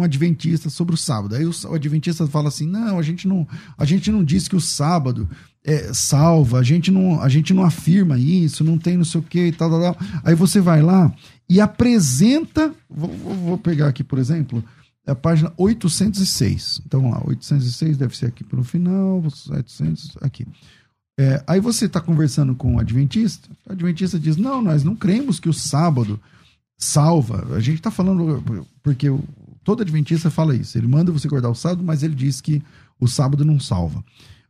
com adventistas sobre o sábado. Aí o, o adventista fala assim: não, a gente não, a gente não diz que o sábado é, salva, a gente, não, a gente não afirma isso, não tem não sei o que e tal, tal, tal. Aí você vai lá e apresenta. Vou, vou pegar aqui, por exemplo, a página 806. Então vamos lá, 806 deve ser aqui pelo final, 700, aqui. É, aí você está conversando com o adventista, o adventista diz: não, nós não cremos que o sábado salva. A gente está falando porque todo adventista fala isso. Ele manda você guardar o sábado, mas ele diz que o sábado não salva.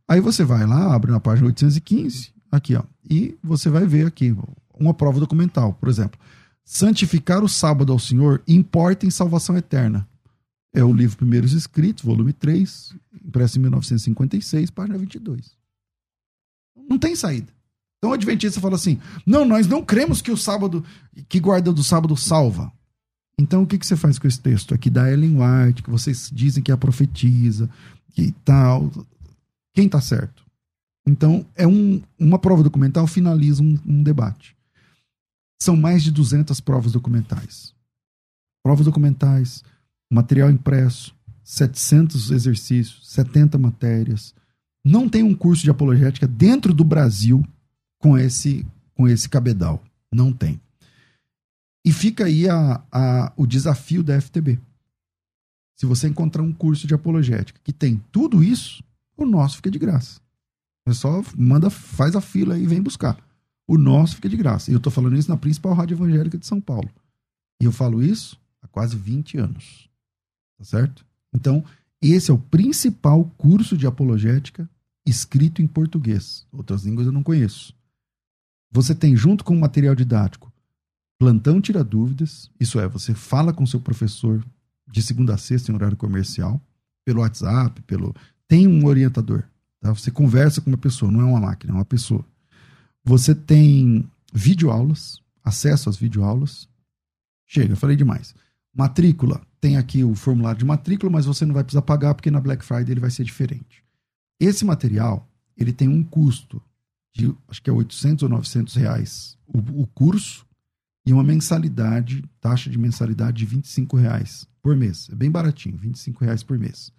Aí você vai lá, abre na página 815, aqui, ó, e você vai ver aqui uma prova documental, por exemplo. Santificar o sábado ao Senhor importa em salvação eterna. É o livro Primeiros Escritos, volume 3, impresso em 1956, página 22. Não tem saída. Então o Adventista fala assim: não, nós não cremos que o sábado, que guarda do sábado salva. Então o que, que você faz com esse texto aqui da Ellen White, que vocês dizem que é a profetiza, que tal. Quem está certo? Então, é um, uma prova documental finaliza um, um debate. São mais de 200 provas documentais. Provas documentais, material impresso, 700 exercícios, 70 matérias. Não tem um curso de apologética dentro do Brasil com esse, com esse cabedal. Não tem. E fica aí a, a, o desafio da FTB. Se você encontrar um curso de apologética que tem tudo isso, o nosso fica de graça. É só manda, faz a fila e vem buscar. O nosso fica de graça. E eu estou falando isso na principal rádio evangélica de São Paulo. E eu falo isso há quase 20 anos. Tá certo? Então, esse é o principal curso de apologética escrito em português. Outras línguas eu não conheço. Você tem, junto com o material didático, plantão tira dúvidas. Isso é, você fala com seu professor de segunda a sexta em horário comercial, pelo WhatsApp, pelo. Tem um orientador. Tá? Você conversa com uma pessoa, não é uma máquina, é uma pessoa. Você tem videoaulas, acesso às videoaulas. Chega, falei demais. Matrícula, tem aqui o formulário de matrícula, mas você não vai precisar pagar porque na Black Friday ele vai ser diferente. Esse material, ele tem um custo de, acho que é 800 ou 900 reais o, o curso e uma mensalidade, taxa de mensalidade de 25 reais por mês. É bem baratinho, 25 reais por mês.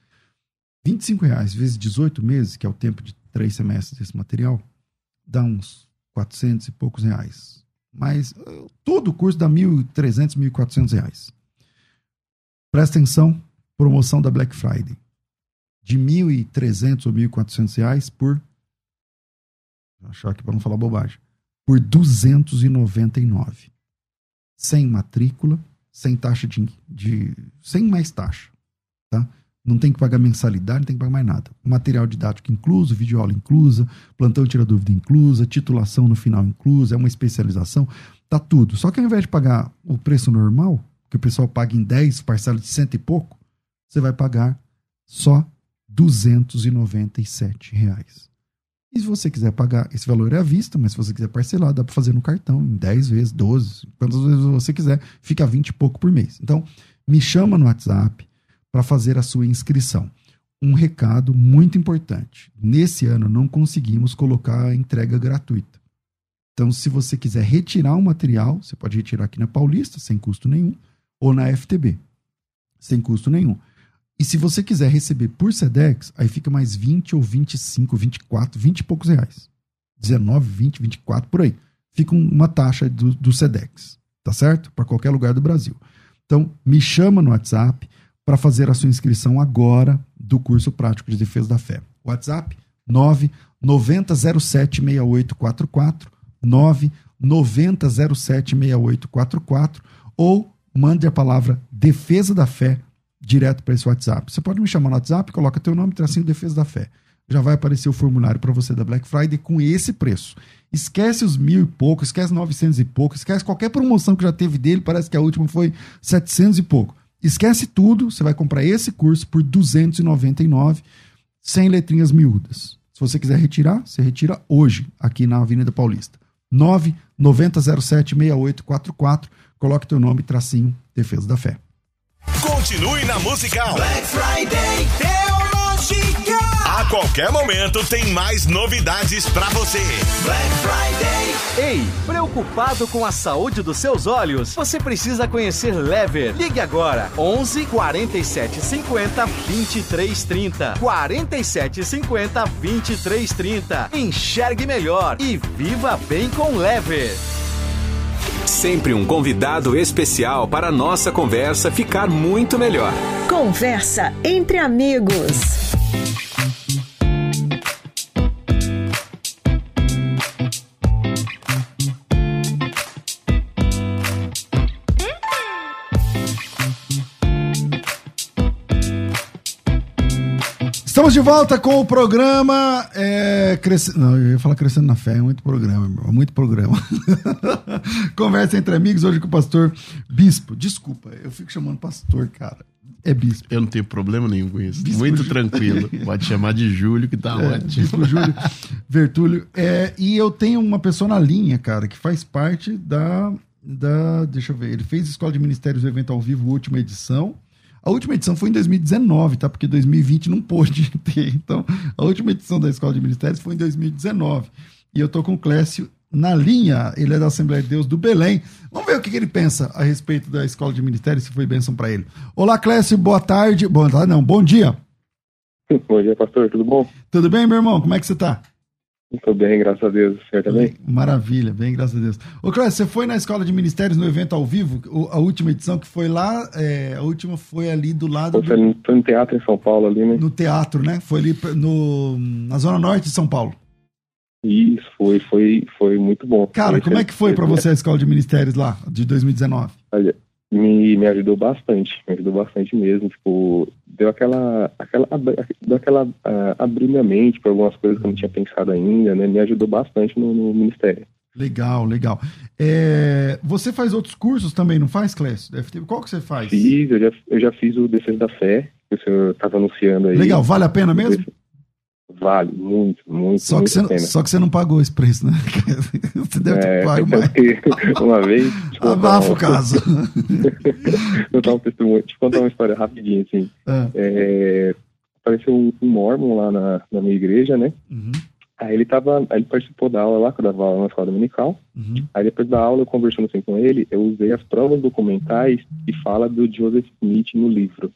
25 reais vezes 18 meses, que é o tempo de três semestres desse material, dá uns 400 e poucos reais. Mas uh, todo o curso dá 1.300, 1.400 reais. Presta atenção, promoção da Black Friday. De 1.300 ou 1.400 reais por... Vou achar aqui para não falar bobagem. Por 299. Sem matrícula, sem taxa de, de... Sem mais taxa, tá? Não tem que pagar mensalidade, não tem que pagar mais nada. Material didático incluso, videoaula inclusa, plantão tira dúvida inclusa, titulação no final inclusa, é uma especialização, tá tudo. Só que ao invés de pagar o preço normal, que o pessoal paga em 10 parcelas de cento e pouco, você vai pagar só 297 reais. E se você quiser pagar, esse valor é à vista, mas se você quiser parcelar, dá para fazer no cartão, em 10 vezes, 12, quantas vezes você quiser, fica 20 e pouco por mês. Então, me chama no WhatsApp, para fazer a sua inscrição. Um recado muito importante: nesse ano não conseguimos colocar a entrega gratuita. Então, se você quiser retirar o material, você pode retirar aqui na Paulista, sem custo nenhum, ou na FTB, sem custo nenhum. E se você quiser receber por SEDEX, aí fica mais 20 ou 25, 24, 20 e poucos reais. 19, 20, 24, por aí. Fica uma taxa do, do SEDEX, tá certo? Para qualquer lugar do Brasil. Então, me chama no WhatsApp, para fazer a sua inscrição agora do curso prático de defesa da fé. WhatsApp 990076844, 990076844 ou mande a palavra defesa da fé direto para esse WhatsApp. Você pode me chamar no WhatsApp, coloca teu nome, tracinho defesa da fé. Já vai aparecer o formulário para você da Black Friday com esse preço. Esquece os mil e pouco, esquece 900 e pouco, esquece qualquer promoção que já teve dele, parece que a última foi 700 e pouco. Esquece tudo, você vai comprar esse curso por 299, sem letrinhas miúdas. Se você quiser retirar, você retira hoje, aqui na Avenida Paulista. 990076844. Coloque teu nome, tracinho, Defesa da Fé. Continue na musical. Black Friday Teológica. A qualquer momento tem mais novidades para você. Black Friday. Ei, preocupado com a saúde dos seus olhos? Você precisa conhecer Lever. Ligue agora 11 47 50 23 30. 47 50 23 30. Enxergue melhor e viva bem com Lever. Sempre um convidado especial para a nossa conversa ficar muito melhor. Conversa entre amigos. Estamos de volta com o programa. É, cresce... Não, eu ia falar Crescendo na Fé, é muito programa, meu, muito programa. Conversa entre amigos hoje com o pastor Bispo. Desculpa, eu fico chamando pastor, cara. É bispo. Eu não tenho problema nenhum com isso. Bispo Muito Júlio. tranquilo. Pode chamar de Júlio, que tá É, ótimo. Bispo Júlio Vertúlio. É, e eu tenho uma pessoa na linha, cara, que faz parte da, da. Deixa eu ver. Ele fez Escola de Ministérios, o evento ao vivo, última edição. A última edição foi em 2019, tá? Porque 2020 não pôde ter. Então, a última edição da Escola de Ministérios foi em 2019. E eu tô com o Clécio na linha. Ele é da Assembleia de Deus do Belém. Vamos ver o que, que ele pensa a respeito da Escola de Ministérios, se foi bênção para ele. Olá, Clécio, boa tarde. Boa tarde, não, bom dia. Bom dia, pastor. Tudo bom? Tudo bem, meu irmão? Como é que você tá? Estou bem, graças a Deus. O senhor também? Maravilha, bem, graças a Deus. Ô, Clécio, você foi na Escola de Ministérios no evento ao vivo, a última edição que foi lá, é, a última foi ali do lado Você do, foi no teatro em São Paulo ali, né? no teatro, né? Foi ali no, na Zona Norte de São Paulo. Isso, foi, foi, foi muito bom. Cara, como é que foi pra você a Escola de Ministérios lá, de 2019? Olha, me, me ajudou bastante, me ajudou bastante mesmo. Tipo, deu aquela, aquela, deu aquela ah, abrir minha mente para algumas coisas que eu não tinha pensado ainda, né? Me ajudou bastante no, no ministério. Legal, legal. É, você faz outros cursos também, não faz, Clécio? Qual que você faz? Fiz, eu já, eu já fiz o Defesa da Fé, que o senhor estava anunciando aí. Legal, vale a pena mesmo? Vale, muito, muito, Só que, muito você, não- pena. só que você não pagou esse preço, né? Você deve ter É, pago mais. uma vez. Abafa o caso. contar um testemunho, eu contar uma história rapidinho, assim. Ah, É, apareceu um um mormon lá na, na minha igreja, né? uhum, Aí ele tava, aí ele participou da aula lá, que eu dava aula na escola dominical. uhum. Aí depois da aula, eu conversando assim com ele, eu usei as provas documentais que fala do Joseph Smith no livro.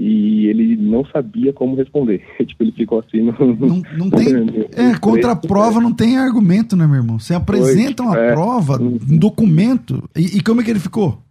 E ele não sabia como responder. tipo, ele ficou assim no... Não, não tem. É, contra a prova não tem argumento, né, meu irmão? Você apresenta uma é. prova, um documento. E, e como é que ele ficou?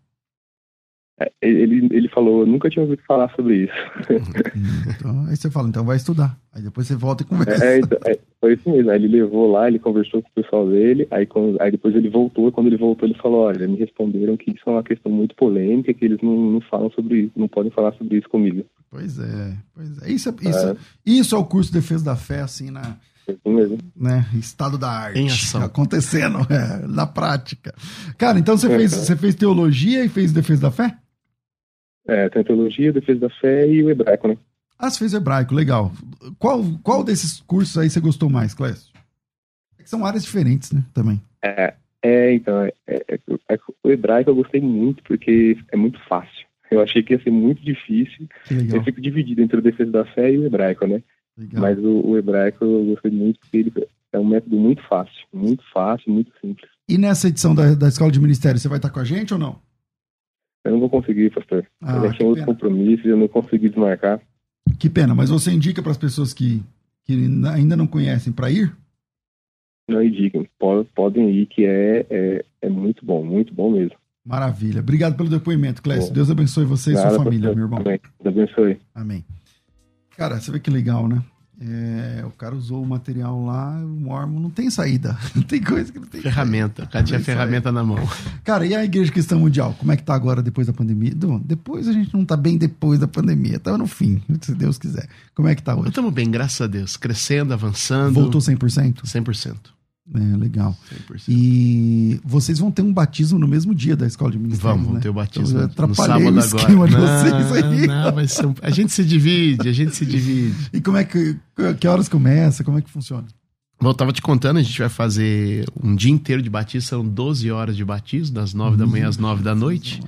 Ele, ele falou, eu nunca tinha ouvido falar sobre isso. Então, aí você fala, então vai estudar. Aí depois você volta e conversa. É, então, é, foi isso mesmo. Aí ele levou lá, ele conversou com o pessoal dele, aí, quando- aí depois ele voltou, e quando ele voltou, ele falou, olha, me responderam que isso é uma questão muito polêmica, que eles não, não falam sobre isso, não podem falar sobre isso comigo. Pois é, pois é. Isso, é- isso, isso é o curso de defesa da fé, assim, na, É isso mesmo. né? Estado da arte. Em ação. Acontecendo, é, na prática. Cara, então você fez, você fez teologia e fez defesa da fé? É, tem a teologia, defesa da fé e o hebraico, né? Ah, você fez hebraico, legal. Qual, qual desses cursos aí você gostou mais, Clécio? É que são áreas diferentes, né? Também. É, é então, é, é- é- o hebraico eu gostei muito porque é muito fácil. Eu achei que ia ser muito difícil. Eu fico dividido entre o defesa da fé e o hebraico, né? legal. Mas o, o hebraico eu gostei muito porque ele é um método muito fácil. Muito fácil, muito simples. E nessa edição da, da Escola de Ministério, você vai estar com a gente ou não? Eu não vou conseguir, pastor. Ah, eu já que tinha outros compromissos, eu não consegui desmarcar. Que pena, mas você indica para as pessoas que, que ainda não conhecem para ir? Não indiquem, po- podem ir, que é, é, é muito bom, muito bom mesmo. Maravilha. Obrigado pelo depoimento, Clécio. Bom. Deus abençoe você e sua família, pastor, meu irmão. Amém. Deus abençoe. Amém. Cara, você vê que legal, né? É, o cara usou o material lá, o Mormon não tem saída. Tem coisa que não tem Ferramenta. O cara tinha ferramenta na mão. Cara, e a Igreja Cristã Mundial? Como é que tá agora depois da pandemia? Bom, depois a gente não tá bem depois da pandemia, tá no fim, se Deus quiser. Como é que tá hoje? Estamos bem, graças a Deus. Crescendo, avançando. Voltou 100%? 100%. É, legal. 100%. E vocês vão ter um batismo no mesmo dia da escola de ministérios, Vamos, vamos né? ter o batismo Eu no sábado o esquema agora. de Não, vocês aí. não, ser um- A gente se divide, a gente se divide. E como é que, que horas começa? Como é que funciona? Bom, eu tava te contando, a gente vai fazer um dia inteiro de batismo, são 12 horas de batismo, das 9 da manhã às 9 da noite.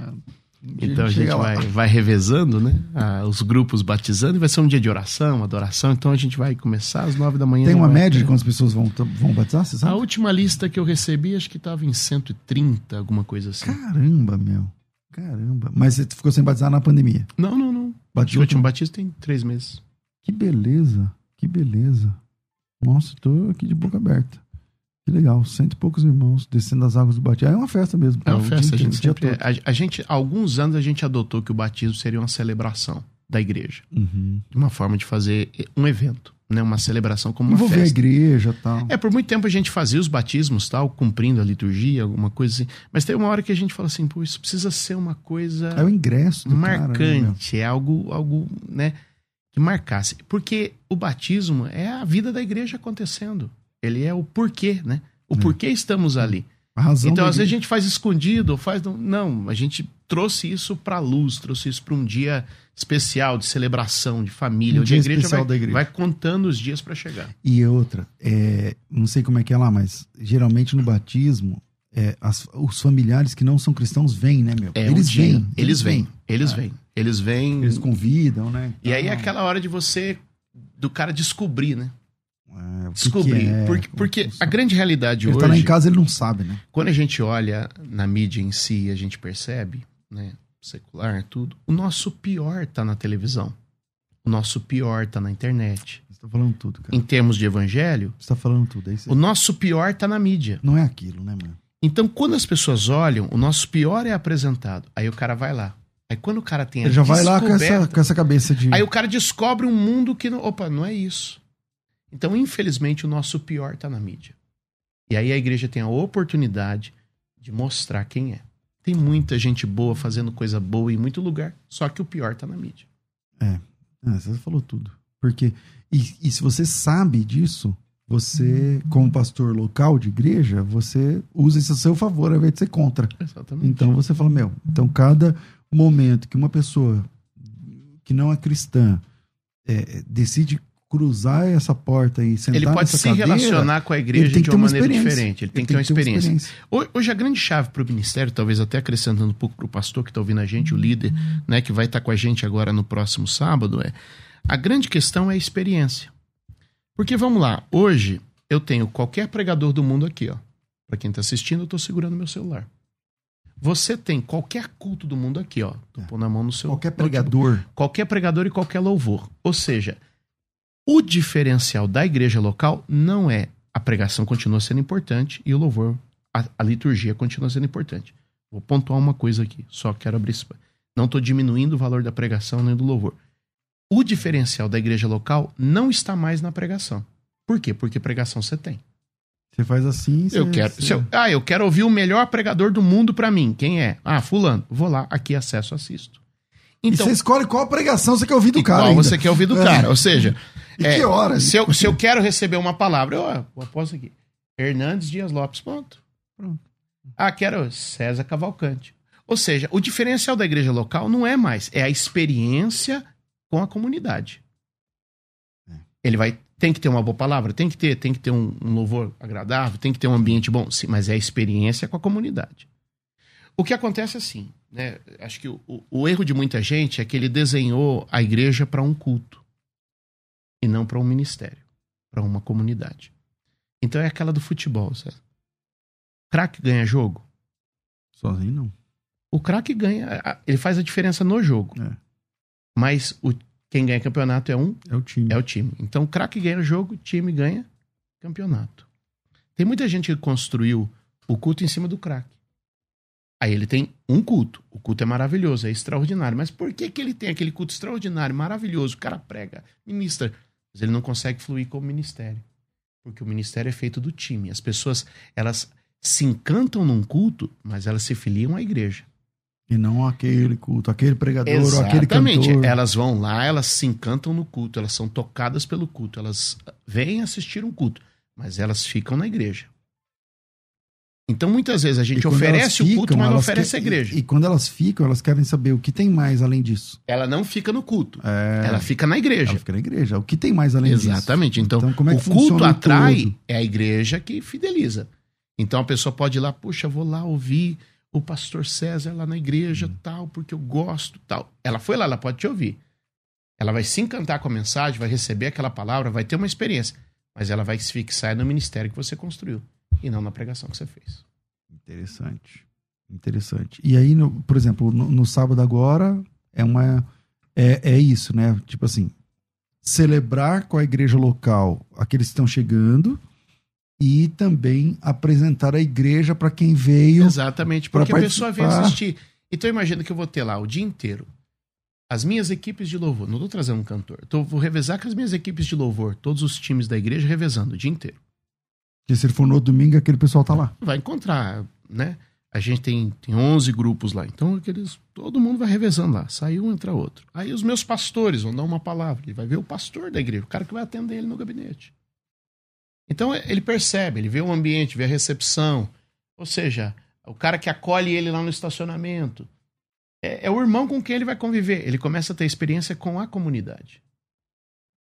Então a gente vai, vai revezando, né? ah, os grupos batizando, e vai ser um dia de oração, adoração. Então a gente vai começar às 9 da manhã. Tem uma média de até- quantas pessoas vão, vão batizar, você A sabe? última lista que eu recebi, acho que tava em 130, alguma coisa assim. Caramba, meu. Caramba. Mas você ficou sem batizar na pandemia. Não, não, não. Batizou o último batismo tem três meses. Que beleza. Que beleza. Nossa, tô aqui de boca aberta. Que legal. Cento e poucos irmãos descendo das águas do batismo. É uma festa mesmo. É uma dia festa, a gente sempre. todo. A, gente, há alguns anos a gente adotou que o batismo seria uma celebração da igreja. Uhum. Uma forma de fazer um evento, né? Uma celebração como uma Envolver a festa. igreja e tal. É, por muito tempo a gente fazia os batismos, tal, cumprindo a liturgia, alguma coisa assim. Mas tem uma hora que a gente fala assim, pô, isso precisa ser uma coisa É o ingresso do cara, né, marcante, é algo, algo, né, que marcasse. Porque o batismo é a vida da igreja acontecendo. Ele é o porquê, né? O porquê estamos ali. A razão Então, às vezes a gente faz escondido, faz. Não, a gente trouxe isso para luz, trouxe isso para um dia especial de celebração, de família, Um onde dia a igreja especial vai, da igreja. vai contando os dias para chegar. E outra, é, não sei como é que é lá, mas geralmente no batismo, é, as- os familiares que não são cristãos vêm, né, meu? É um eles dia, vêm. Eles vêm. Eles É. vêm. Eles vêm. Eles convidam, né? E aí é Então, aquela hora de você. do cara descobrir, né? É, que Descobrir. que é, porque porque a grande realidade Ele hoje. tá lá em casa, ele não sabe, né? Quando a gente olha na mídia em si, a gente percebe, né, secular, tudo, o nosso pior tá na televisão. O nosso pior tá na internet. Você tá falando tudo, cara. Em termos de evangelho, Você tá falando tudo. Aí você... o nosso pior tá na mídia. Não é aquilo, né, mano? Então, quando as pessoas olham, o nosso pior é apresentado. Aí o cara vai lá. Aí quando o cara tem a Ele já vai lá com essa, com essa cabeça de. Aí o cara descobre um mundo que não. Opa, não é isso. Então, infelizmente, o nosso pior tá na mídia. E aí a igreja tem a oportunidade de mostrar quem é. Tem muita gente boa fazendo coisa boa em muito lugar, só que o pior tá na mídia. Ah, você falou tudo. Porque. E, e se você sabe disso, você, como pastor local de igreja, você usa isso a seu favor ao invés de ser contra. Exatamente. Então você fala, meu, então cada momento que uma pessoa que não é cristã é, decide cruzar essa porta e sentar ele pode se cadeira, relacionar com a ele igreja tem de que uma uma maneira experiência. diferente. Ele tem que ter uma experiência. Ho- Hoje a grande chave para o ministério, talvez até acrescentando um pouco para o pastor que está ouvindo a gente, o líder, né, que vai estar com a gente agora no próximo sábado, é a grande questão é a experiência. Porque vamos lá, hoje eu tenho qualquer pregador do mundo aqui, ó. Para quem está assistindo, eu estou segurando meu celular. Você tem qualquer culto do mundo aqui, ó. Tô pondo a mão no seu Qualquer notebook pregador. qualquer pregador e qualquer louvor. Ou seja, o diferencial da igreja local não é a pregação continua sendo importante e o louvor, a, a liturgia continua sendo importante. Vou pontuar uma coisa aqui, só quero abrir isso. Não estou diminuindo o valor da pregação nem do louvor. O diferencial da igreja local não está mais na pregação. Por quê? Porque pregação você tem. Você faz assim. Eu você- quero, você- se eu- ah, eu quero ouvir o melhor pregador do mundo para mim. Quem é? Ah, fulano. Vou lá, aqui acesso, assisto. e você escolhe qual pregação você quer ouvir do cara. qual ainda. você quer ouvir do É. cara. Ou seja, E é, que horas? se, eu, se eu quero receber uma palavra, eu, ah, eu aposto aqui. Hernandes Dias Lopes, ponto. Pronto. Ah, quero César Cavalcante. Ou seja, o diferencial da igreja local não é mais, é a experiência com a comunidade. É. Ele vai, tem que ter uma boa palavra, tem que ter, tem que ter um, um louvor agradável, tem que ter um ambiente bom, sim, mas é a experiência com a comunidade. O que acontece é assim, né? Acho que o, o- o erro de muita gente é que ele desenhou a igreja para um culto e não para um ministério, para uma comunidade. Então é aquela do futebol, sabe? Craque ganha jogo. Sozinho não. O craque ganha, ele faz a diferença no jogo. É. Mas o, quem ganha campeonato é um, É o time. é o time. Então o craque ganha o jogo, o time ganha campeonato. Tem muita gente que construiu o culto em cima do craque. Aí ele tem um culto. O culto é maravilhoso, é extraordinário. Mas por que, que ele tem aquele culto extraordinário, maravilhoso? O cara prega, ministra. Mas ele não consegue fluir como ministério. Porque o ministério é feito do time. As pessoas, elas se encantam num culto, mas elas se filiam à igreja. E não aquele culto, aquele pregador, ou aquele Exatamente. cantor. Elas vão lá, elas se encantam no culto, elas são tocadas pelo culto, elas vêm assistir um culto, mas elas ficam na igreja. Então, muitas vezes a gente oferece elas o culto, ficam, mas não oferece que- a igreja. E, e quando elas ficam, elas querem saber o que tem mais além disso. Ela não fica no culto, É, ela fica na igreja. ela fica na igreja. O que tem mais além disso? Exatamente. Então, como é que o culto atrai todo? é a igreja que fideliza. Então a pessoa pode ir lá, puxa, vou lá ouvir o pastor César lá na igreja, Hum. tal, porque eu gosto, tal. Ela foi lá, ela pode te ouvir. Ela vai se encantar com a mensagem, vai receber aquela palavra, vai ter uma experiência. Mas ela vai se fixar no ministério que você construiu e não na pregação que você fez. Interessante. Interessante. E aí, no- por exemplo, no, no sábado agora é uma é, é isso, né? Tipo assim, celebrar com a igreja local aqueles que estão chegando e também apresentar a igreja para quem veio. Exatamente, porque a pessoa participar. assistir. Então imagina que eu vou ter lá o dia inteiro as minhas equipes de louvor. Não estou trazendo um cantor. Tô, vou revezar com as minhas equipes de louvor. Todos os times da igreja revezando o dia inteiro. Que se ele for no outro domingo, aquele pessoal tá lá. Vai encontrar, né? A gente tem, tem 11 grupos lá. Então aqueles, todo mundo vai revezando lá. Sai um, entra outro. Aí os meus pastores vão dar uma palavra. Ele vai ver o pastor da igreja, o cara que vai atender ele no gabinete. Então ele percebe, ele vê o ambiente, vê a recepção, Ou seja, o cara que acolhe ele lá no estacionamento. É, é o irmão com quem ele vai conviver. Ele começa a ter experiência com a comunidade.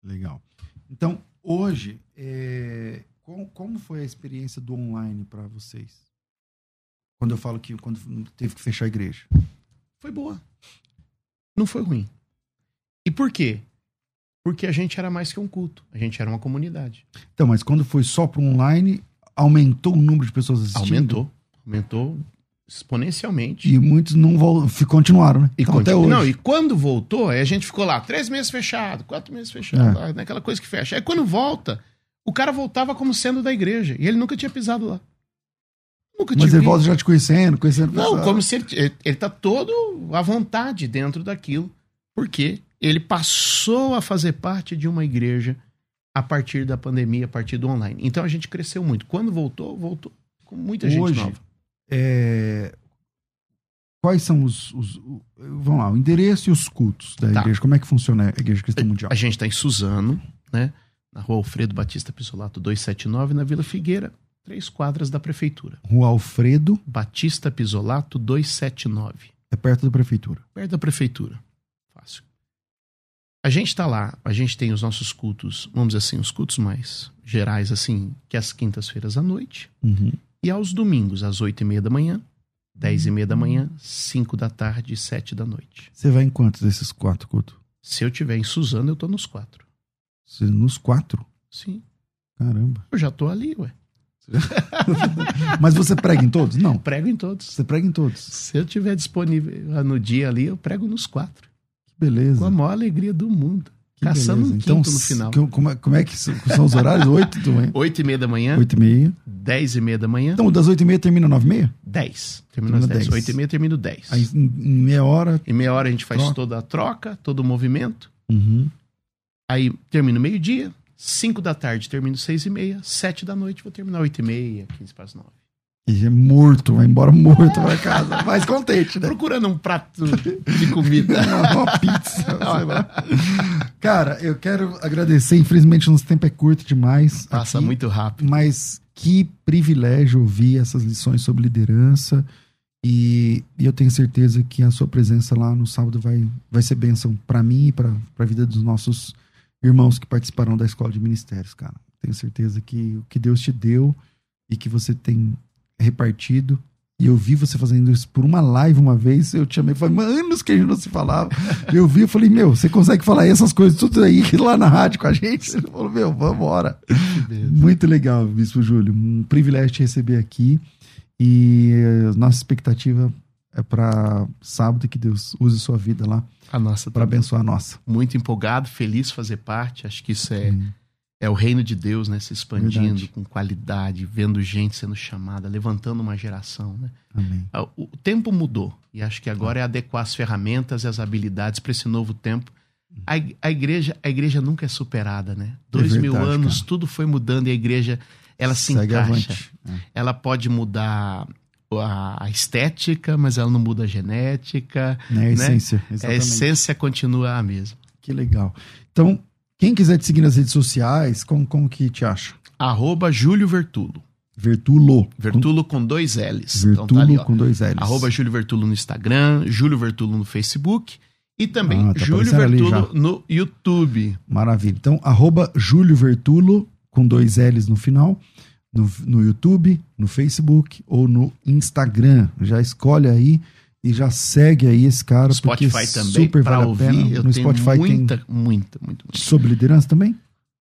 Legal. Então, hoje, é, como, como foi a experiência do online para vocês? Quando eu falo que quando teve que fechar a igreja. Foi boa. Não foi ruim. E por quê? Porque a gente era mais que um culto. A gente era uma comunidade. Então, mas quando foi só para online, aumentou o número de pessoas assistindo? Aumentou. Aumentou exponencialmente. E muitos não vol- continuaram, né? E Então, até continua- hoje. Não, e quando voltou, a gente ficou lá, três meses fechado, quatro meses fechado, É. lá, naquela coisa que fecha. Aí quando volta, o cara voltava como sendo da igreja. E ele nunca tinha pisado lá. Nunca Mas ele volta já te conhecendo, conhecendo Não, pessoal. como se ele, ele, ele tá todo à vontade dentro daquilo. Porque ele passou a fazer parte de uma igreja a partir da pandemia, a partir do online. Então a gente cresceu muito. Quando voltou, voltou com muita gente Hoje, nova. é, Quais são os, os- Vamos lá, o endereço e os cultos da Tá. igreja. Como é que funciona a Igreja Cristã Mundial? A gente está em Suzano, né? Na rua Alfredo Batista Pisolato 279, na Vila Figueira, três quadras da prefeitura. Rua Alfredo, Batista Pisolato 279, é perto da prefeitura. perto da prefeitura. Fácil. A gente está lá, a gente tem os nossos cultos, vamos dizer assim, os cultos mais gerais, assim, que é às quintas-feiras à noite Uhum. e aos domingos, às oito e meia da manhã, dez e meia da manhã, cinco da tarde e sete da noite. Você vai em quantos desses quatro cultos? Se eu tiver em Suzano, eu tô nos quatro. Nos quatro? Sim, Caramba. eu já tô ali, ué. Mas você prega em todos? Não. Prego em todos. Você prega em todos. Se eu tiver disponível no dia ali, eu prego nos quatro. Que beleza. Com a maior alegria do mundo. Que Caçando beleza. um Então, quinto no s- final. que- Como é, como é que são os horários? Oito da manhã? Oito e meia da manhã, Oito e meia. dez e meia da manhã, Então, das oito e meia termina nove e meia? dez. Termina Termina dez. dez. Oito e meia termina dez. Aí em em meia hora. Em meia hora a gente faz Troca. toda a troca, todo o movimento. Uhum. Aí termina o meio-dia, cinco da tarde termino seis e meia, sete da noite vou terminar oito e meia, quinze para as nove. E já é morto, vai embora morto pra casa. Mais contente, né? Procurando um prato de comida. Uma pizza, sei lá. Cara, eu quero agradecer. Infelizmente, nosso tempo é curto demais. Passa aqui, muito rápido. Mas que privilégio ouvir essas lições sobre liderança. E, e eu tenho certeza que a sua presença lá no sábado vai, vai ser bênção para mim e para a vida dos nossos irmãos que participarão da escola de ministérios, cara. Tenho certeza que o que Deus te deu e que você tem repartido. E eu vi você fazendo isso por uma live uma vez. Eu te chamei, falei, "Mano, anos que a gente não se falava. Eu vi, eu falei, meu, você consegue falar essas coisas tudo aí lá na rádio com a gente? Ele falou, meu, vambora. Muito legal, Bispo Júlio. Um privilégio te receber aqui. E eh, nossa expectativa é para sábado que Deus use sua vida lá A nossa para abençoar a nossa. Muito empolgado, feliz fazer parte. Acho que isso é, Hum. é o reino de Deus, né? Se expandindo Verdade. com qualidade, vendo gente sendo chamada, levantando uma geração, né? Amém. Ah, O tempo mudou e acho que agora é adequar as ferramentas e as habilidades para esse novo tempo. A, ig- a igreja, a igreja nunca é superada, né? Dois mil verdade, anos, cara. tudo foi mudando e a igreja ela se Segue encaixa. avante. É. Ela pode mudar a, a estética, mas ela não muda a genética. Né, a essência, A exatamente. essência continua a mesma. Que legal. Então, quem quiser te seguir nas redes sociais, como, como que te acha? Arroba Júlio Vertulo. Vertulo. Vertulo com dois L's. Com, Então Vertulo tá ali, com dois L's. Arroba Júlio Vertulo no Instagram, Júlio Vertulo no Facebook e também Ah, tá Júlio Vertulo no YouTube. Maravilha. Então, arroba Júlio Vertulo, com dois L's no final, no, no YouTube, no Facebook ou no Instagram. Já escolhe aí e já segue aí esse cara. Spotify porque também, super vale a ouvir. pena. No Spotify muita, tem muita, muita, muita. sobre liderança também?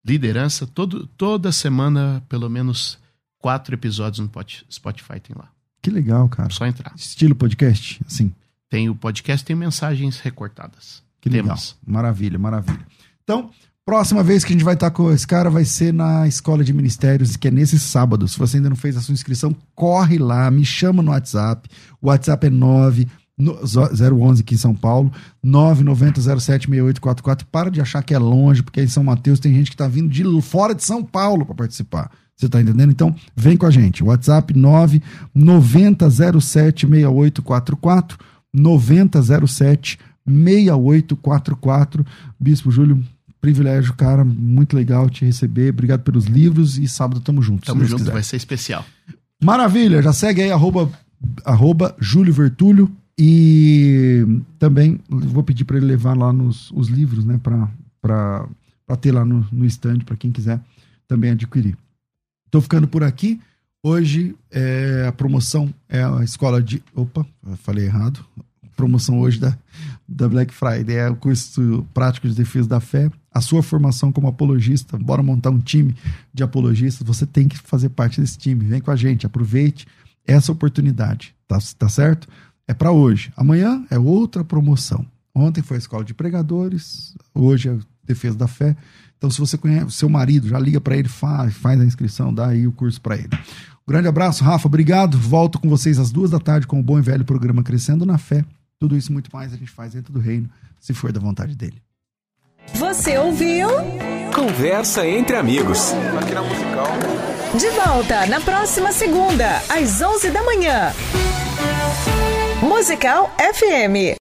Liderança, todo, toda semana, pelo menos quatro episódios no Pot- Spotify tem lá. Que legal, cara. Só entrar. Estilo podcast, assim. Tem o podcast, tem mensagens recortadas. Que legal. Temas. Maravilha, maravilha. Então, próxima vez que a gente vai estar com esse cara vai ser na Escola de Ministérios, que é nesse sábado. Se você ainda não fez a sua inscrição, corre lá, me chama no WhatsApp. O WhatsApp é 9 no- zo- 011 aqui em São Paulo, 990076844. Para de achar que é longe, porque em São Mateus tem gente que está vindo de fora de São Paulo para participar. Você tá entendendo? Então, vem com a gente. WhatsApp 990076844, 9007 6844. Bispo Júlio, privilégio, cara. Muito legal te receber. Obrigado pelos livros e sábado tamo juntos. Tamo junto, quiser. vai ser especial. Maravilha, já segue aí, arroba, arroba Júlio Vertulho. E também vou pedir para ele levar lá nos, os livros, né? Para ter lá no, no stand, para quem quiser também adquirir. Estou ficando por aqui. Hoje é, a promoção é a escola de. Opa, falei errado. promoção hoje da, da Black Friday é o curso prático de defesa da fé. A sua formação como apologista, bora montar um time de apologistas. Você tem que fazer parte desse time. Vem com a gente, aproveite essa oportunidade. Tá, tá certo? É para hoje. Amanhã é outra promoção. Ontem foi a escola de pregadores, hoje é a defesa da fé. Então, se você conhece o seu marido, já liga para ele, faz, faz a inscrição, dá aí o curso para ele. Um grande abraço, Rafa. Obrigado. Volto com vocês às duas da tarde com o bom e velho programa Crescendo na Fé. Tudo isso e muito mais a gente faz dentro do reino, se for da vontade dele. Você ouviu? Conversa entre amigos. Aqui na Musical. De volta na próxima segunda, às 11 da manhã. Musical FM.